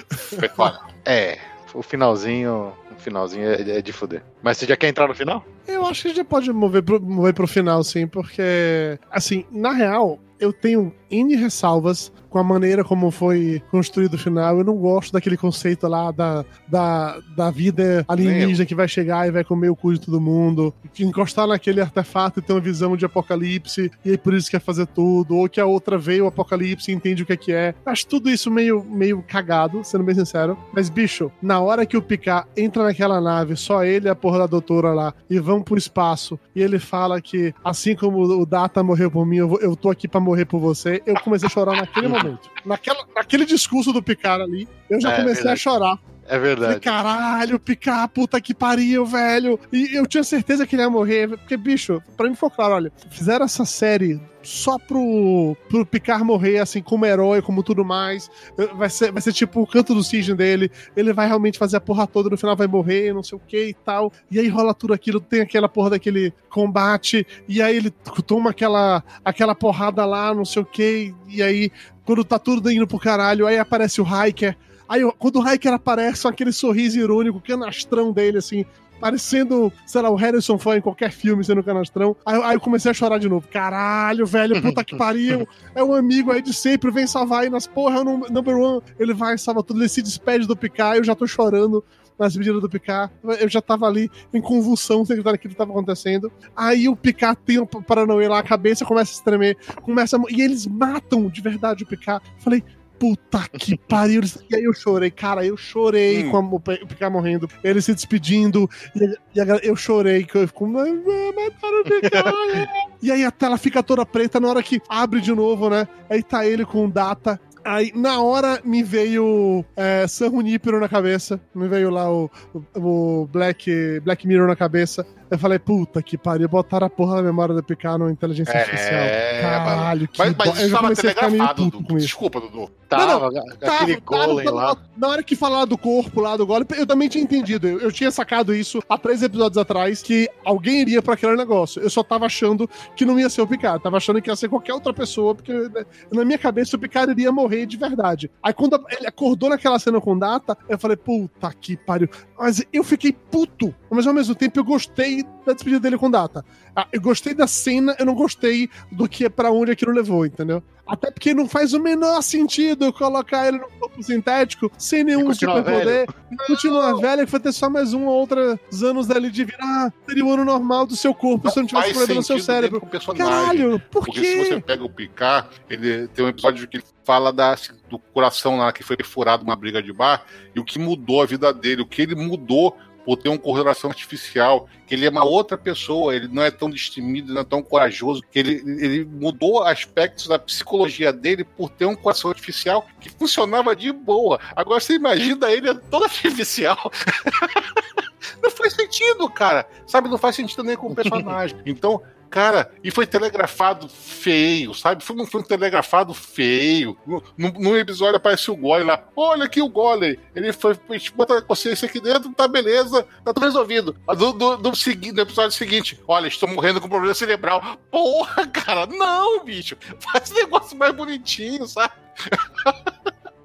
Foi foda. É, o finalzinho. O finalzinho é, é de fuder. Mas você já quer entrar no final? Eu acho que a gente pode mover pro, mover pro final, sim, porque, assim, na real, eu tenho N ressalvas com a maneira como foi construído o final. Eu não gosto daquele conceito lá da, da, da vida alienígena que vai chegar e vai comer o cu de todo mundo, que encostar naquele artefato e ter uma visão de apocalipse, e aí por isso quer fazer tudo, ou que a outra veio o apocalipse e entende o que é que é. Acho tudo isso meio, meio cagado, sendo bem sincero. Mas, bicho, na hora que o Picard entra naquela nave, só ele e a porra da doutora lá, e vão pro espaço, e ele fala que, assim como o Data morreu por mim, eu, vou- eu tô aqui pra morrer por você, eu comecei a chorar naquele momento. Naquela, naquele discurso do Picard ali, eu já É, comecei verdade. a chorar. É Falei, verdade. caralho, picar, puta que pariu, velho. E eu tinha certeza que ele ia morrer. Porque, bicho, pra mim foi claro, olha, fizeram essa série só pro, pro Picard morrer, assim, como herói, como tudo mais. Vai ser, vai ser tipo o canto do cisne dele. Ele vai realmente fazer a porra toda, no final vai morrer, não sei o que e tal. E aí rola tudo aquilo, tem aquela porra daquele combate, e aí ele toma aquela, aquela porrada lá, não sei o que, e aí, quando tá tudo indo pro caralho, aí aparece o Hiker. Aí, quando o Hiker aparece, com aquele sorriso irônico, canastrão dele, assim, parecendo, sei lá, o Harrison foi em qualquer filme sendo canastrão. Aí, aí eu comecei a chorar de novo. Caralho, velho, puta que pariu. *laughs* É um amigo aí de sempre, vem salvar aí nas porra, é o num- number one. Ele vai, salva tudo, ele se despede do Picard, eu já tô chorando na despedida do Picard. Eu já tava ali em convulsão, sem acreditar naquilo que tava acontecendo. Aí o Picard tem um paranoia lá, a cabeça começa a se tremer, começa a... E eles matam de verdade o Picard. Falei, puta que *laughs* pariu. E aí eu chorei, cara, eu chorei Hum. com a- o Picard morrendo, ele se despedindo, e, e a eu chorei, que eu fico, "Mas, mas, mataram o Picard. e aí a tela fica toda preta na hora que abre de novo, né? Aí tá ele com data. Aí, na hora, me veio é, San na cabeça. Me veio lá o, o, o Black, Black Mirror na cabeça. Eu falei, puta que pariu, botaram a porra da memória do Picard no inteligência É, artificial. Caralho, que Mas, bo- mas Eu isso já tava telegrafado, Dudu. com isso. Desculpa, Dudu. Tava, aquele Tava, tava, golem lá. Na hora que falaram do corpo lá do golem, eu também tinha entendido. Eu, eu tinha sacado isso há três episódios atrás, que alguém iria pra aquele negócio. Eu só tava achando que não ia ser o Picard. Tava achando que ia ser qualquer outra pessoa, porque né, na minha cabeça o Picard iria morrer de verdade. Aí quando ele acordou naquela cena com data, eu falei, puta que pariu. Mas eu fiquei puto. Mas ao mesmo tempo eu gostei da despedida dele com data. Ah, Eu gostei da cena, eu não gostei do que pra onde aquilo levou, entendeu? Até porque não faz o menor sentido eu colocar ele no corpo sintético sem nenhum continuar superpoder. Continuar velho, que vai ter só mais um ou outros anos ali de virar. Seria o ano normal do seu corpo se não tivesse problema no seu cérebro. Caralho, por Porque se você quê? pega o Picard, ele tem um episódio que ele fala da, do coração lá que foi perfurado numa briga de bar e o que mudou a vida dele, o que ele mudou por ter um coração artificial, que ele é uma outra pessoa, ele não é tão destemido, não é tão corajoso, que ele, ele mudou aspectos da psicologia dele por ter um coração artificial que funcionava de boa. Agora você imagina ele todo artificial. *laughs* Não faz sentido, cara. Sabe, não faz sentido nem com o personagem. Então, cara, e foi telegrafado feio, sabe? Foi, não foi um telegrafado feio. No, episódio aparece o Golem lá. Olha aqui o Golem. Ele foi, gente bota a consciência aqui dentro, tá beleza, tá tudo resolvido. Mas No, no, no, segui- no episódio seguinte, olha, estou morrendo com problema cerebral. Porra, cara, não, bicho. Faz um negócio mais bonitinho, sabe?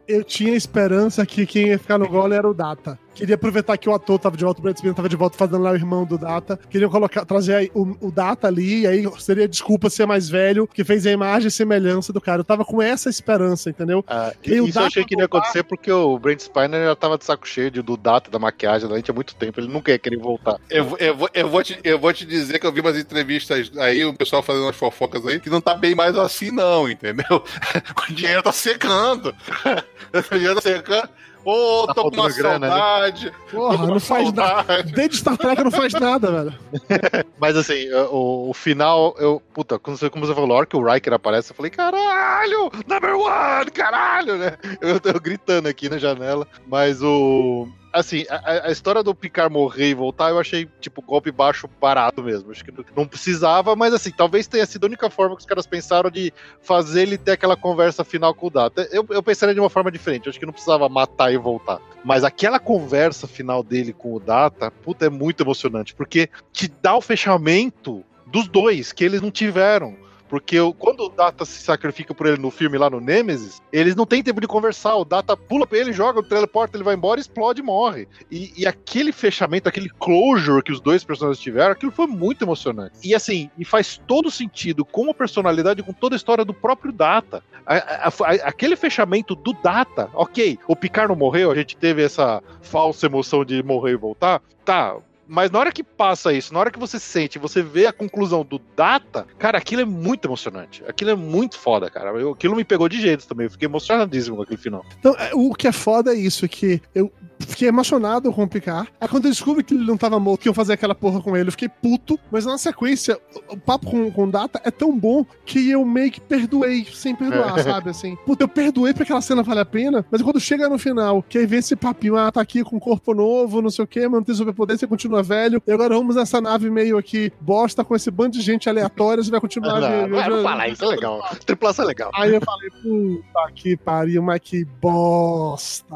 Eu tinha esperança que quem ia ficar no gole era o Data. Queria aproveitar que o ator tava de volta, o Brad Pitt tava de volta fazendo lá o irmão do Data. Queriam colocar, trazer aí o, o Data ali, e aí seria desculpa ser mais velho, que fez a imagem e semelhança do cara. Eu tava com essa esperança, entendeu? Ah, E isso eu Data achei que ia acontecer porque o Brent Spiner já tava de saco cheio de- do data da maquiagem da gente há muito tempo. Ele nunca ia querer voltar. Eu, vou- eu, vou- eu, vou te, eu vou te dizer que eu vi umas entrevistas aí, o pessoal fazendo umas fofocas aí, que não tá bem mais assim, não, entendeu? *laughs* O dinheiro tá secando. *laughs* O dinheiro tá secando. Ô, Tá tô com uma grana, né? saudade. tô Porra, não faz nada. Desde Star Trek não faz nada, velho. *laughs* Mas assim, o, o final, eu. Puta, quando você, como você falou, a hora que o Riker aparece, eu falei, caralho! Number one! Caralho, né? Eu tô gritando aqui na janela. Mas o. Assim, a, a história do Picard morrer e voltar, eu achei, tipo, golpe baixo barato mesmo. Acho que não- precisava, mas assim, talvez tenha sido a única forma que os caras pensaram de fazer ele ter aquela conversa final com o Data. Eu, eu pensaria de uma forma diferente, acho que não precisava matar e voltar. Mas aquela conversa final dele com o Data, puta, é muito emocionante, porque te dá o fechamento dos dois, que eles não tiveram. Porque quando o Data se sacrifica por ele no filme lá no Nemesis, eles não têm tempo de conversar. O Data pula pra ele, joga o teleporta, ele vai embora, explode e morre. E, e aquele fechamento, aquele closure que os dois personagens tiveram, aquilo foi muito emocionante. E assim, e faz todo sentido com a personalidade, com toda a história do próprio Data. A- a- a- aquele fechamento do Data, ok, o Picard não morreu, a gente teve essa falsa emoção de morrer e voltar, tá. Mas na hora que passa isso, na hora que você sente, você vê a conclusão do Data, cara, aquilo é muito emocionante. Aquilo é muito foda, cara. Eu- aquilo me pegou de jeito também. Eu fiquei emocionadíssimo com aquele final. Então, é, o que é foda é isso, que eu fiquei emocionado com o Picard. Aí quando eu descobri que ele não tava morto, que iam fazer aquela porra com ele, eu fiquei puto. Mas na sequência, o, papo com, com o Data é tão bom que eu meio que perdoei, sem perdoar, sabe? Assim, puta, eu perdoei porque aquela cena vale a pena, mas quando chega no final, que aí vem esse papinho, ah, tá aqui com corpo novo, não sei o quê, mas não tem superpoder, você continua velho, e agora vamos nessa nave meio aqui bosta com esse bando de gente aleatória, você vai continuar *laughs* Não, velho. não, Eu já- não fala isso, é legal. Tripulação é legal. Aí eu falei, puta que pariu, mas que bosta.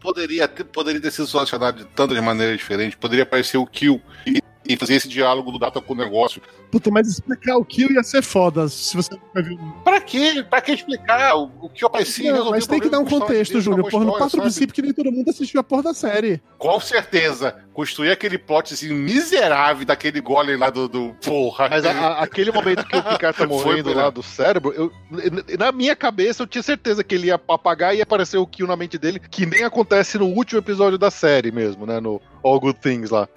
Poderia ter, poderia ter sido solucionado de tantas maneiras diferentes. Poderia aparecer o Kill e, e fazer esse diálogo do Data com o negócio. Puta, mas explicar o Kill ia ser foda se você nunca viu. Pra quê? Pra que explicar o, o que eu? Não, mas tem que dar um contexto, Júnior. Porra, no 4 princípio que nem todo mundo assistiu a porra da série. Com certeza. Construir aquele plotzinho miserável daquele golem lá do. do porra. Mas a- a- aquele momento que o Picard tá *laughs* morrendo lá do cérebro, eu- na minha cabeça eu tinha certeza que ele ia apagar e ia aparecer o Kill na mente dele, que nem acontece no último episódio da série mesmo, né? No All Good Things lá.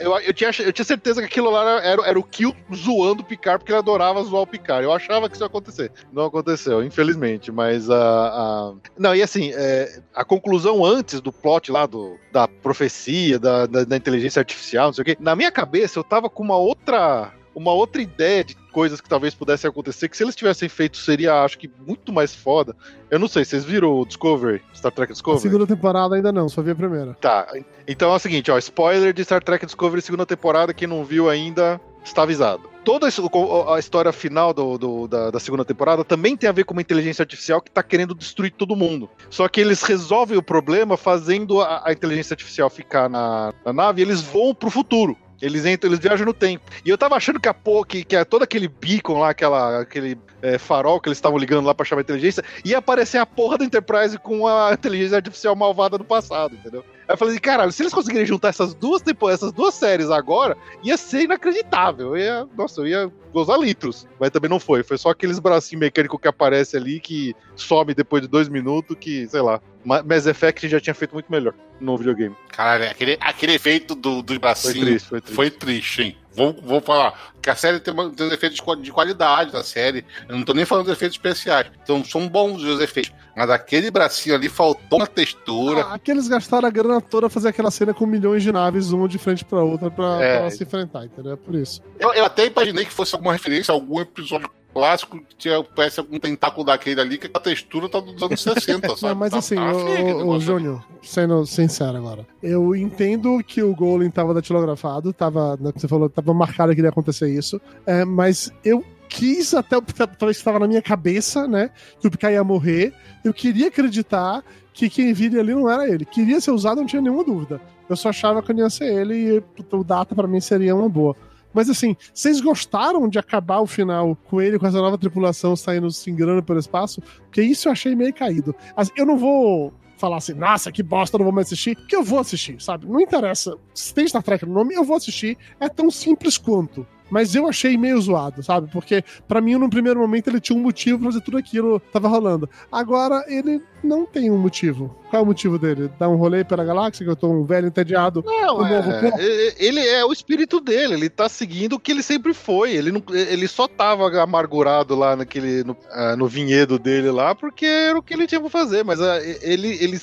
Eu, eu, tinha, eu tinha certeza que aquilo lá era, era o Kill zoando o Picard, porque ele adorava zoar o Picard. Eu achava que isso ia acontecer. Não aconteceu, infelizmente. Mas a. a- Não, e assim, é, a conclusão antes do plot lá do, da profecia, da, da, da inteligência artificial, não sei o quê, na minha cabeça eu tava com uma outra. Uma outra ideia de coisas que talvez pudessem acontecer, que se eles tivessem feito seria, acho que, muito mais foda. Eu não sei, vocês viram o Discovery? Star Trek A Discovery? segunda temporada ainda não, só vi a primeira. Tá, então é o seguinte, ó, spoiler de Star Trek Discovery segunda temporada, quem não viu ainda está avisado. Toda a história final do- do- da, da segunda temporada também tem a ver com uma inteligência artificial que está querendo destruir todo mundo. Só que eles resolvem o problema fazendo a, a inteligência artificial ficar na, na nave e eles voam pro futuro. Eles entram, eles viajam no tempo. E eu tava achando que a porra, que, que é todo aquele beacon lá, aquela, aquele é, farol que eles estavam ligando lá pra chamar a inteligência, ia aparecer a porra da Enterprise com a inteligência artificial malvada do passado, entendeu? Aí eu falei assim, caralho, se eles conseguirem juntar essas duas, tempo- essas duas séries agora, ia ser inacreditável. Eu ia, nossa, eu ia gozar litros. Mas também não foi. Foi só aqueles bracinhos mecânicos que aparece ali, que some depois de dois minutos, que, sei lá. Ma- Mass Effect já tinha feito muito melhor no videogame. Caralho, aquele, aquele efeito do, do Foi bracinho triste, foi triste. foi triste, hein? Vou, vou falar que a série tem, tem os efeitos de qua- de qualidade da série. Eu não tô nem falando dos efeitos especiais. Então são bons os efeitos. Mas aquele bracinho ali faltou uma textura. Ah, aqueles gastaram a grana toda a fazer aquela cena com milhões de naves, uma de frente pra outra, pra, É. pra se enfrentar, entendeu? É por isso. Eu, eu até imaginei que fosse alguma referência a algum episódio clássico que tinha, parece algum tentáculo daquele ali, que a textura tá dos anos 60, sabe? Não, mas Tá- assim, tá o, o. Júnior, sendo sincero agora, eu entendo que o Golem tava datilografado, tava, né, você falou, tava marcado que ia acontecer isso, é, mas eu quis até, talvez estava na minha cabeça, né, que o Picard ia morrer, eu queria acreditar que quem viria ali não era ele. Queria ser usado, não tinha nenhuma dúvida. Eu só achava que não ia ser ele e o Data pra mim seria uma boa. Mas assim, vocês gostaram de acabar o final com ele, com essa nova tripulação saindo se enganando pelo espaço? Porque isso eu achei meio caído. Eu não vou falar assim, nossa, que bosta, não vou mais assistir, porque eu vou assistir, sabe? Não interessa. Se tem Star Trek no nome, eu vou assistir. É tão simples quanto. Mas eu achei meio zoado, sabe? Porque pra mim, no primeiro momento, ele tinha um motivo pra fazer tudo aquilo que tava rolando. Agora, ele não tem um motivo. Qual é o motivo dele? Dar um rolê pela galáxia, que eu tô um velho entediado. Não, novo é, é, ele é o espírito dele, ele tá seguindo o que ele sempre foi. Ele, não, ele só tava amargurado lá naquele, no, ah, no vinhedo dele lá, porque era o que ele tinha pra fazer. Mas ah, ele, ele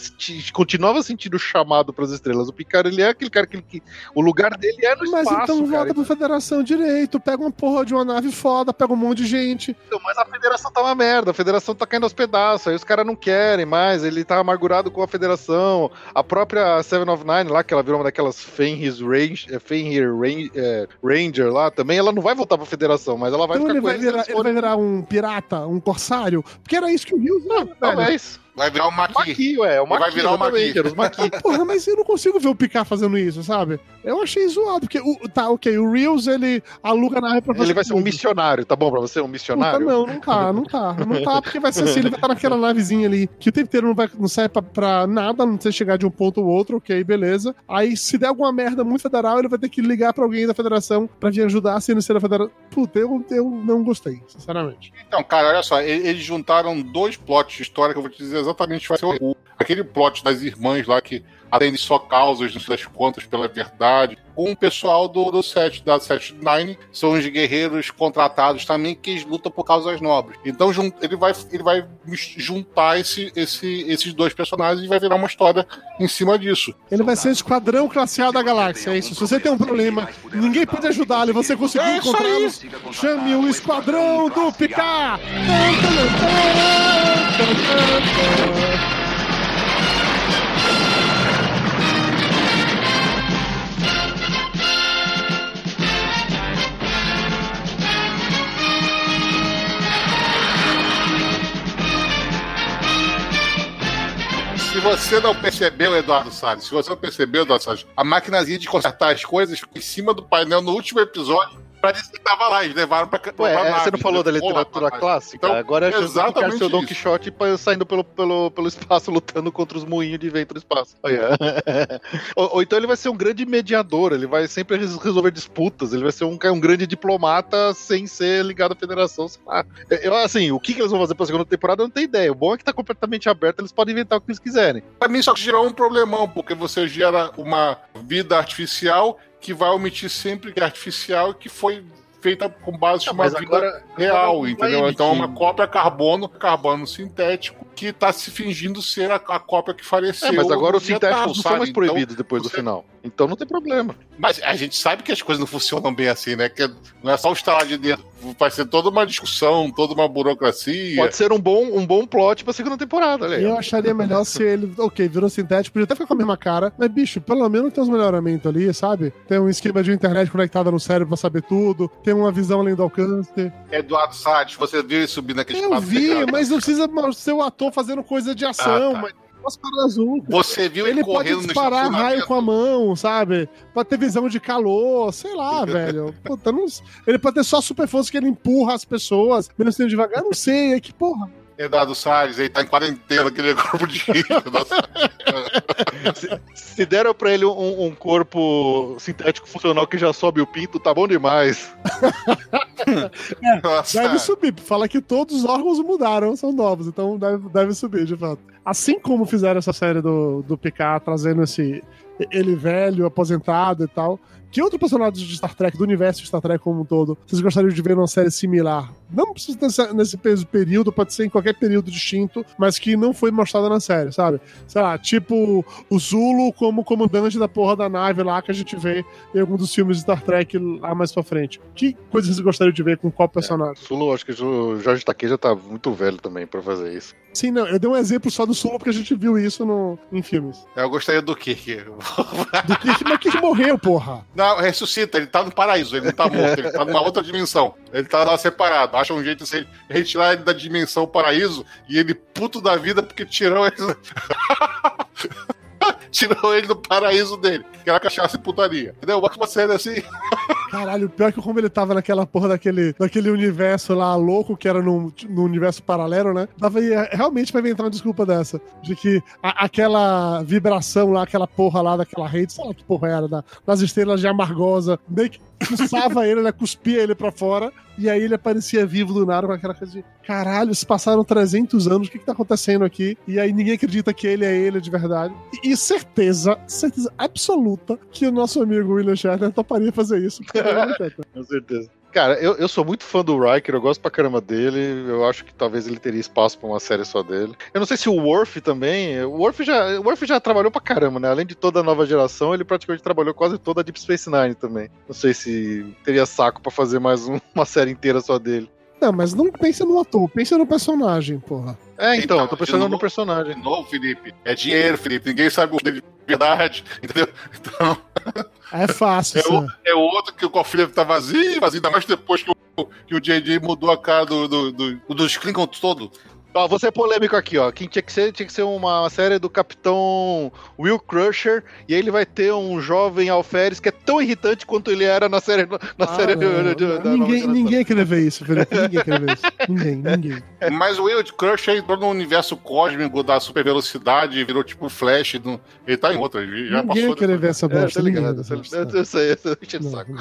continuava sentindo o chamado pras estrelas. O Picard, ele é aquele cara que, que o lugar dele é no Mas espaço, então cara. volta pra Federação direito, pega uma porra de uma nave foda, pega um monte de gente. Então, mas a federação tá uma merda, a federação tá caindo aos pedaços, aí os caras não querem mais, ele tá amargurado com a federação. A própria Seven of Nine lá, que ela virou uma daquelas Fenris Range, eh, Fenrir Ran- eh, Ranger lá também, ela não vai voltar pra federação, mas ela vai então ficar ele com vai, virar, ele vai virar um pirata, um corsário? Porque era isso que o Rios era, velho. Talvez. Vai virar o Maqui. Maqui, ué, é o Ele vai Maqui, virar o Maqui. era os Maqui. *laughs* Porra, mas eu não consigo ver o Picard fazendo isso, sabe? Eu achei zoado, porque o, tá, ok, o Reels ele aluga a nave pra fazer Ele vai ser um missionário, tá bom pra você? Um Puta, missionário? não, não tá, não tá. Não tá, porque vai ser assim, ele vai estar naquela navezinha ali, que o tempo inteiro não, vai, não serve pra, pra nada, não sei chegar de um ponto ao outro, ok, beleza. Aí, se der alguma merda muito federal, ele vai ter que ligar pra alguém da federação pra vir ajudar, se não ser da federação. Puta, eu, eu não gostei, sinceramente. Então, cara, olha só, eles juntaram dois plots de história que eu vou te dizer exatamente vai ser o aquele plot das irmãs lá que atende só causas, não sei das quantas, pela verdade, com o pessoal do, do set, da Set Nine, são os guerreiros contratados também que eles lutam por causas nobres. Então ele vai, ele vai juntar esse, esse, esses dois personagens e vai virar uma história em cima disso. Ele vai ser o esquadrão classe A da galáxia, é isso. Se você tem um problema, ninguém pode ajudá-lo e você conseguir É encontrá-lo, chame o esquadrão do Picard! Se você não percebeu, Eduardo Salles, se você não percebeu, Eduardo Salles, a maquinazinha de consertar as coisas ficou em cima do painel no último episódio pra dizer que tava lá, eles levaram pra. Ué, pra é, nave, você não falou da literatura clássica? Então, Agora é exatamente ficar seu Don. Quixote saindo pelo, pelo, pelo espaço, lutando contra os moinhos de vento do espaço. Olha. *laughs* ou, ou então ele vai ser um grande mediador, ele vai sempre res- resolver disputas, ele vai ser um, um grande diplomata sem ser ligado à federação, sei lá. Eu, assim, o que, que eles vão fazer pra segunda temporada eu não tenho ideia. O bom é que tá completamente aberto, eles podem inventar o que eles quiserem. Pra mim só gerou um problemão, porque você gera uma vida artificial que vai omitir sempre que é artificial e que foi feita com base em uma Mas vida agora- real, agora não entendeu? Então é uma cópia carbono, carbono sintético, que tá se fingindo ser a, a cópia que faleceu. É, mas agora os sintéticos Vietnã, não são sabe? mais Então, proibidos depois do você- final. Então não tem problema. Mas a gente sabe que as coisas não funcionam bem assim, né? Que não é só o instalar de dentro. Vai ser toda uma discussão, toda uma burocracia. Pode ser um bom, um bom plot pra segunda temporada, olha aí. Eu acharia melhor se ele, ok, virou sintético, podia até ficar com a mesma cara, mas bicho, pelo menos tem uns melhoramentos ali, sabe? Tem um esquema de internet conectada no cérebro pra saber tudo, tem uma visão além do alcance. Eduardo Salles, você viu ele subir naquele Eu vi, mas não precisa ser o ator fazendo coisa de ação, Ah, tá. mas únicas. Você viu ele, Ele pode correndo no disparar raio estacionamento? com a mão, sabe? Pode ter visão de calor, sei lá, *laughs* velho. Puta, não... Ele pode ter só super força que ele empurra as pessoas, menos sendo devagar, não sei, é que porra. Eduardo Salles, ele tá em quarentena, aquele grupo de. *laughs* Nossa. Se deram pra ele um, um corpo sintético funcional que já sobe o pinto, tá bom demais. Nossa. Deve subir. Fala que todos os órgãos mudaram, são novos, então deve, deve subir, de fato. Assim como fizeram essa série do, do Picard, trazendo esse ele velho, aposentado e tal. Que outro personagem de Star Trek, do universo de Star Trek como um todo, vocês gostariam de ver numa série similar? Não precisa nesse, nesse peso- período, pode ser em qualquer período distinto, mas que não foi mostrada na série, sabe? Sei lá, tipo o Zulu como comandante da porra da nave lá que a gente vê em algum dos filmes de Star Trek lá mais pra frente. Que coisa vocês gostariam de ver com qual personagem? Sulo, acho que o Jorge Takei já tá muito velho também pra fazer isso. Sim, não, eu dei um exemplo só do Solo porque a gente viu isso no, em filmes. Eu gostaria do Kirk. *laughs* Do Kirk, mas Kirk morreu, porra. Não, ressuscita, ele tá no paraíso, ele não tá morto, ele tá numa outra dimensão. Ele tá lá separado. Acha um jeito de retirar ele da dimensão paraíso e ele puto da vida porque tirou ele. *laughs* tirou ele do paraíso dele, que era cachaça e putaria. Entendeu? Bota uma série assim. Caralho, pior que como ele tava naquela porra daquele, daquele universo lá louco, que era no, no universo paralelo, né? Dava aí, é, realmente pra inventar uma desculpa dessa. De que a- aquela vibração lá, aquela porra lá daquela rede, sei lá que porra era, da, das estrelas de amargosa, meio que expulsava *laughs* ele, né? Cuspia ele pra fora. E aí ele aparecia vivo do nada com aquela coisa de caralho, se passaram 300 anos, o que que tá acontecendo aqui? E aí ninguém acredita que ele é ele de verdade. E, e certeza, certeza absoluta que o nosso amigo William Shatner toparia fazer isso. *laughs* Com certeza. Cara, eu, eu sou muito fã do Riker, eu gosto pra caramba dele. Eu acho que talvez ele teria espaço pra uma série só dele. Eu não sei se o Worf também. O Worf já, o Worf já trabalhou pra caramba, né? Além de toda a nova geração, ele praticamente trabalhou quase toda a Deep Space Nine também. Não sei se teria saco pra fazer mais um- *laughs* uma série inteira só dele. Não, mas não pensa no ator, pensa no personagem, porra. É, então, Então, eu tô pensando no personagem. Novo, Felipe. É dinheiro, Felipe. Ninguém sabe o dele de verdade. *laughs* Entendeu? Então, É fácil, é, o, é outro que o cofre tá vazio, vazio, ainda mais depois que o, que o JJ mudou a cara do, do, do- dos Klingons todo. Ó, vou ser polêmico aqui, ó. Quem tinha que ser, tinha que ser uma série do Capitão Will Crusher, e aí ele vai ter um jovem alferes que é tão irritante quanto ele era na série, na Ah, série do- não, da não. ninguém, ninguém quer ver isso, Felipe. Ninguém quer ver isso. Ninguém, ninguém. Mas o Will Crush entrou no universo cósmico da super velocidade, virou tipo Flash. no- Ele tá em outra, ele já ninguém passou. quer ver essa É, bosta. tá ninguém ligado, eu, eu, sei, eu tô Não, saco.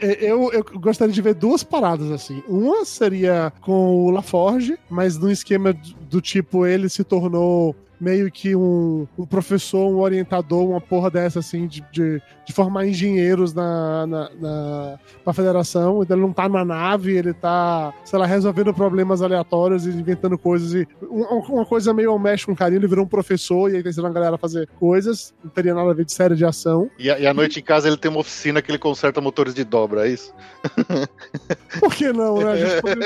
É, eu, eu gostaria de ver duas paradas assim. Uma seria com o LaForge, mas num esquema do tipo ele se tornou meio que um, um professor, um orientador, uma porra dessa assim, de, de, de formar engenheiros na, na, na pra federação. Então ele não tá na nave, ele tá, sei lá, resolvendo problemas aleatórios e inventando coisas. E uma, uma coisa meio ao mexe com carinho, ele virou um professor e aí tá ensinando a galera a fazer coisas. Não teria nada a ver de série de ação. E, a- e à noite em casa ele tem uma oficina que ele conserta motores de dobra, é isso? *laughs* Por que não, né? Pode-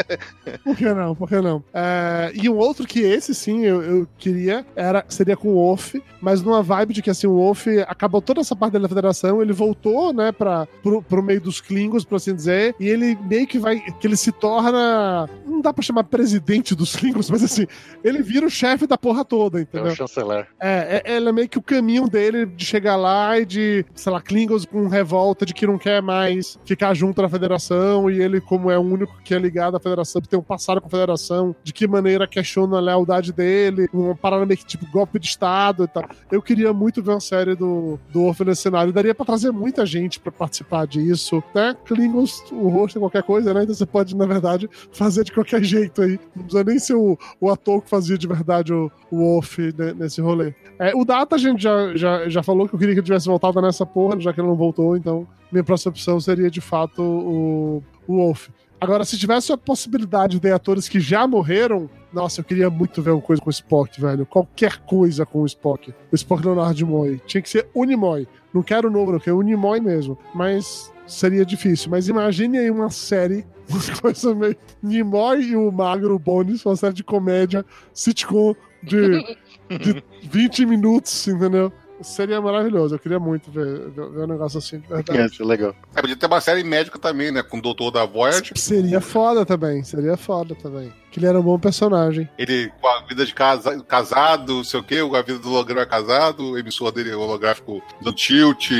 *laughs* Por que não? Por que não? É, e um outro que esse sim eu, eu queria era, seria com o Wolf, mas numa vibe de que assim, o Wolf acabou toda essa parte da federação, ele voltou, né, pra, pro, pro meio dos Klingons, por assim dizer, e ele meio que vai. que ele se torna. não dá pra chamar presidente dos Klingons, mas assim, ele vira o chefe da porra toda, É entendeu? o chanceler. É, é, ele é meio que o caminho dele de chegar lá e de, sei lá, Klingons com revolta de que não quer mais ficar junto na federação e ele, como é o único que é ligado à federação, que tem um passado com a federação, de que maneira questiona a lealdade dele, uma parada meio que tipo golpe de Estado e tal. Eu queria muito ver uma série do, do Orphan nesse cenário. Daria pra trazer muita gente pra participar disso. Né? Klingons, o rosto é qualquer coisa, né? Então você pode, na verdade, fazer de qualquer *laughs* jeito aí. Não precisa nem ser o, o ator que fazia de verdade o, o Wolf né, nesse rolê. É, o Data a gente já, já, já falou que eu queria que ele tivesse voltado nessa porra, já que ele não voltou, então minha próxima opção seria de fato o, o Wolf. Agora, se tivesse a possibilidade de atores que já morreram, nossa, eu queria muito ver uma coisa com o Spock, velho. Qualquer coisa com o Spock. O Spock Leonardo Nimoy. Tinha que ser Unimoy. Não quero o novo, não quero Unimoy mesmo. Mas seria difícil. Mas imagine aí uma série, *laughs* uma coisa meio Nimoy e o Magro Bones, uma série de comédia, sitcom de, de *laughs* 20 minutos, entendeu? Seria maravilhoso. Eu queria muito ver, ver, um negócio assim, de verdade. É, é legal. É, podia ter uma série médica também, né? Com o doutor da Voyager. Seria foda também, seria foda também. Que ele era um bom personagem. Ele com a vida de casa, casado, não sei o quê, a vida do holograma é casado, o emissor dele é holográfico do tilt.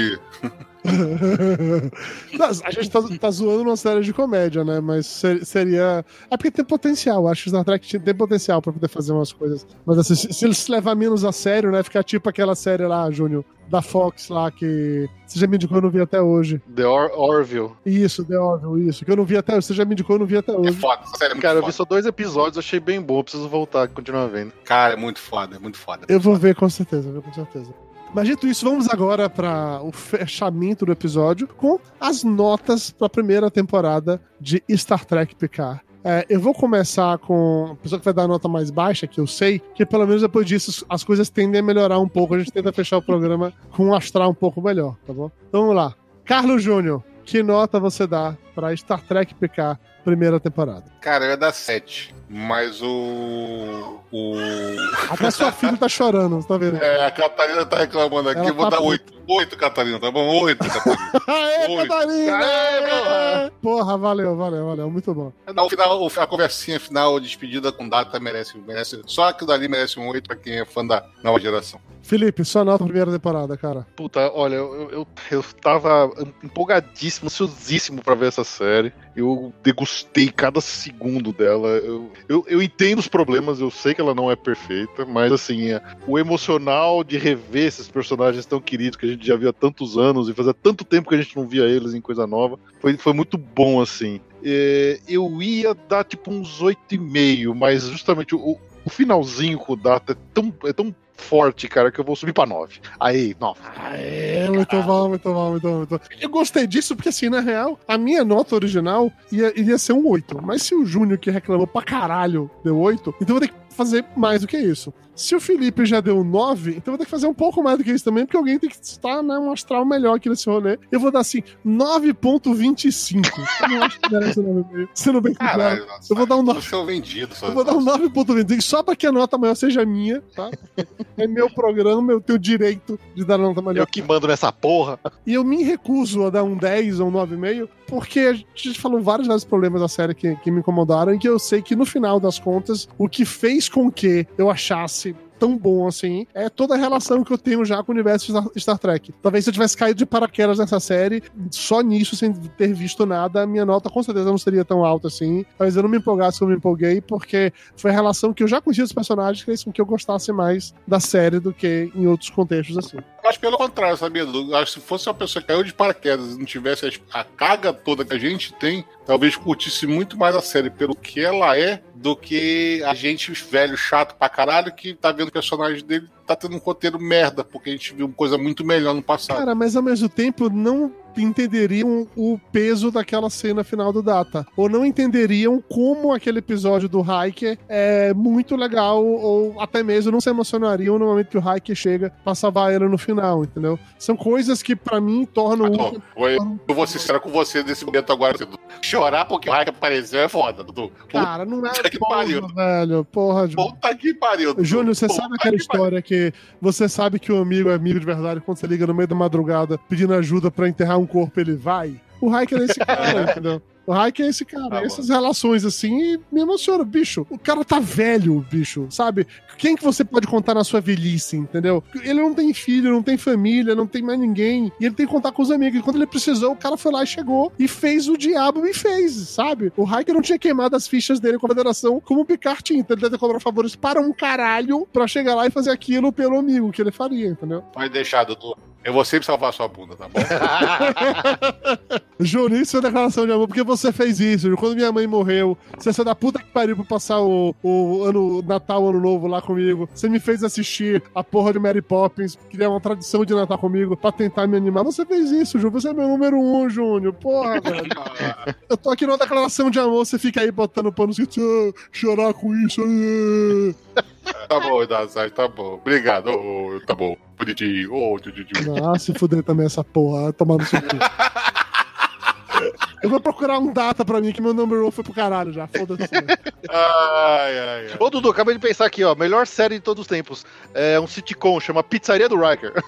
*laughs* *laughs* Não, a gente tá, tá zoando uma série de comédia, né? Mas ser- seria. É porque tem potencial. Acho que Star Trek tem potencial pra poder fazer umas coisas. Mas assim, se, se ele se levar menos a sério, né? Ficar tipo aquela série lá, Júnior, da Fox lá, que você já me indicou, eu não vi até hoje. The Or Orville. Isso, The Orville, isso. Que eu não vi até hoje. Você já me indicou, eu não vi até É hoje. foda, essa série é muito Cara, eu foda. vi só dois episódios, achei bem bom, preciso voltar, continuar vendo. Cara, é muito foda, é muito foda. Eu vou ver com certeza, vou ver com certeza. Mas dito isso, vamos agora para o fechamento do episódio com as notas para a primeira temporada de Star Trek Picard. É, eu vou começar com a pessoa que vai dar a nota mais baixa, que eu sei, que pelo menos depois disso as coisas tendem a melhorar um pouco. A gente tenta fechar o programa com um astral um pouco melhor, tá bom? Então vamos lá. Carlos Júnior, que nota você dá para Star Trek Picard primeira temporada? Cara, eu ia dar 7. Mas o. O. Até sua filha tá chorando, você tá vendo? É, a Catarina tá reclamando aqui, Ela eu vou tá dar puta. 8. 8, Catarina, tá bom? 8, Catarina. *laughs* Aê, Oi. Catarina! Aê, porra! Porra, valeu, valeu, valeu. Muito bom. Não, o final, a conversinha final, despedida com data merece, merece. Só aquilo dali merece um 8 pra quem é fã da nova geração. Felipe, sua nota primeira temporada, cara. Puta, olha, eu, eu, eu tava empolgadíssimo, ansiosíssimo pra ver essa série. Eu degustei cada segundo dela. Eu, eu, eu entendo os problemas, eu sei que ela não é perfeita, mas assim, é, o emocional de rever esses personagens tão queridos que a gente já viu há tantos anos e fazia tanto tempo que a gente não via eles em coisa nova, foi, foi muito bom, assim. É, eu ia dar tipo uns 8,5, mas justamente o, o finalzinho com o Data é tão, é tão forte, cara, que eu vou subir pra 9. Aí, 9. Aê, muito bom, muito bom, muito bom, muito bom. Eu gostei disso porque, assim, na real, a minha nota original ia, iria ser um 8. Mas se o Júnior, que reclamou pra caralho, deu 8, então eu vou ter que fazer mais do que isso. Se o Felipe já deu 9, então eu vou ter que fazer um pouco mais do que isso também, porque alguém tem que estar, né, um astral melhor aqui nesse rolê. Eu vou dar, assim, 9.25. Eu não acho que merece 9,5. Sendo bem claro. Caralho, nossa. Eu vou dar um 9. Você é o vendido. Só, Eu vou dar um 9.25 só pra que a nota maior seja minha, tá? É meu programa, eu tenho direito de dar a nota maior. Eu que mando nessa porra. E eu me recuso a dar um 10 ou um 9,5, porque a gente falou vários vários problemas da série que, que me incomodaram e que eu sei que no final das contas, o que fez com que eu achasse tão bom assim é toda a relação que eu tenho já com o universo Star, Star Trek. Talvez se eu tivesse caído de paraquedas nessa série, só nisso, sem ter visto nada, a minha nota com certeza não seria tão alta assim. Talvez eu não me empolgasse como me empolguei, porque foi a relação que eu já conhecia dos personagens que fez com que eu gostasse mais da série do que em outros contextos assim. Acho pelo contrário, sabia? Eu Acho que se fosse uma pessoa que caiu de paraquedas e não tivesse as- a carga toda que a gente tem, talvez curtisse muito mais a série pelo que ela é do que a gente, os velhos chato pra caralho, que tá vendo o personagem dele tá tendo um roteiro merda, porque a gente viu coisa muito melhor no passado. Cara, mas ao mesmo tempo não entenderiam o peso daquela cena final do Data. Ou não entenderiam como aquele episódio do Hiker é muito legal, ou até mesmo não se emocionariam no momento que o Hiker chega pra salvar ela no final, entendeu? São coisas que pra mim tornam. Ah, Dudu, eu, eu vou ser sincero com você nesse momento agora. Chorar porque o Raika apareceu é foda, Dudu. Cara, não é Puta que porra, pariu. velho. Porra, Júnior. Puta que pariu. Júnior, você Puta sabe aquela que pariu. história que você sabe que o amigo é amigo de verdade quando você liga no meio da madrugada pedindo ajuda pra enterrar um corpo, ele vai? O Raik é esse *laughs* cara, entendeu? O Raik é esse cara, Tá essas relações assim, me emociona, bicho. O cara tá velho, bicho, sabe? Quem que você pode contar na sua velhice, entendeu? Ele não tem filho, não tem família, não tem mais ninguém, e ele tem que contar com os amigos. E quando ele precisou, o cara foi lá e chegou e fez o diabo e fez, sabe? O Raik não tinha queimado as fichas dele com a federação como o Picard tinha, então ele deve ter cobrado favores para um caralho pra chegar lá e fazer aquilo pelo amigo que ele faria, entendeu? Pode deixar, Dudu. Eu vou sempre salvar sua bunda, tá bom? *laughs* Juro, isso é declaração de amor, porque você fez isso. Quando minha mãe morreu, você saiu da puta que pariu pra passar o, o ano Natal, Ano Novo lá comigo. Você me fez assistir a porra de Mary Poppins, que é uma tradição de Natal comigo, pra tentar me animar. Você fez isso, Júnior. Você é meu número um, Júnior. Porra, *laughs* velho. Eu tô aqui numa declaração de amor, você fica aí botando pano escrito, "Ah, chorar com isso. Ah." tá bom, Dazai, tá bom. Obrigado. Ô, tá bom. Bonitinho. Tio, tio, tio. Ah, se fuder também essa porra, tomar no seu cu. *laughs* Eu vou procurar um data pra mim que meu number one foi pro caralho já. Foda-se. *laughs* Ai, ai, ai. Ô, Dudu, acabei de pensar aqui, ó. Melhor série de todos os tempos. É um sitcom, chama Pizzaria do Riker. *laughs*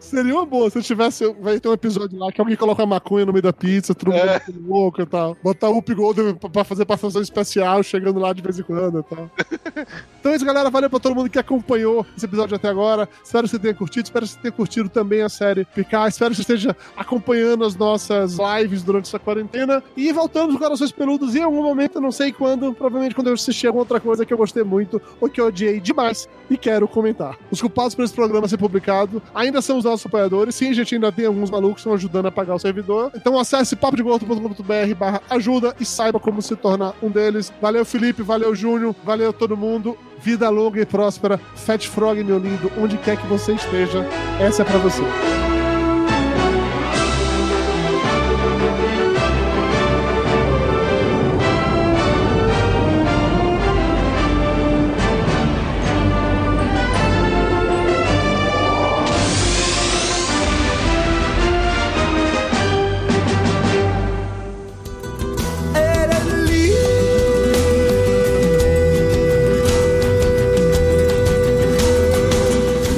Seria uma boa se eu tivesse. Vai ter um episódio lá que alguém coloca maconha no meio da pizza, todo mundo É. louco e tal. Botar o Up Golden pra- pra fazer passação especial, chegando lá de vez em quando e tal. *laughs* então é isso, galera. Valeu pra todo mundo que acompanhou esse episódio até agora. Espero que você tenha curtido. Espero que você tenha curtido também a série Picar. Espero que você esteja acompanhando as nossas lives durante essa quarentena. E voltamos com Corações Peludos. Em algum momento, não sei quando, provavelmente quando eu assistir alguma outra coisa que eu gostei muito ou que eu odiei demais e quero comentar. Os culpados por esse programa ser publicado ainda são os nossos apoiadores. Sim, a gente ainda tem alguns malucos que estão ajudando a pagar o servidor. Então acesse papodegordo.com.br barra ajuda e saiba como se tornar um deles. Valeu, Felipe. Valeu, Júnior. Valeu todo mundo. Vida longa e próspera. Fat Frog, meu lindo, onde quer que você esteja, essa é pra você.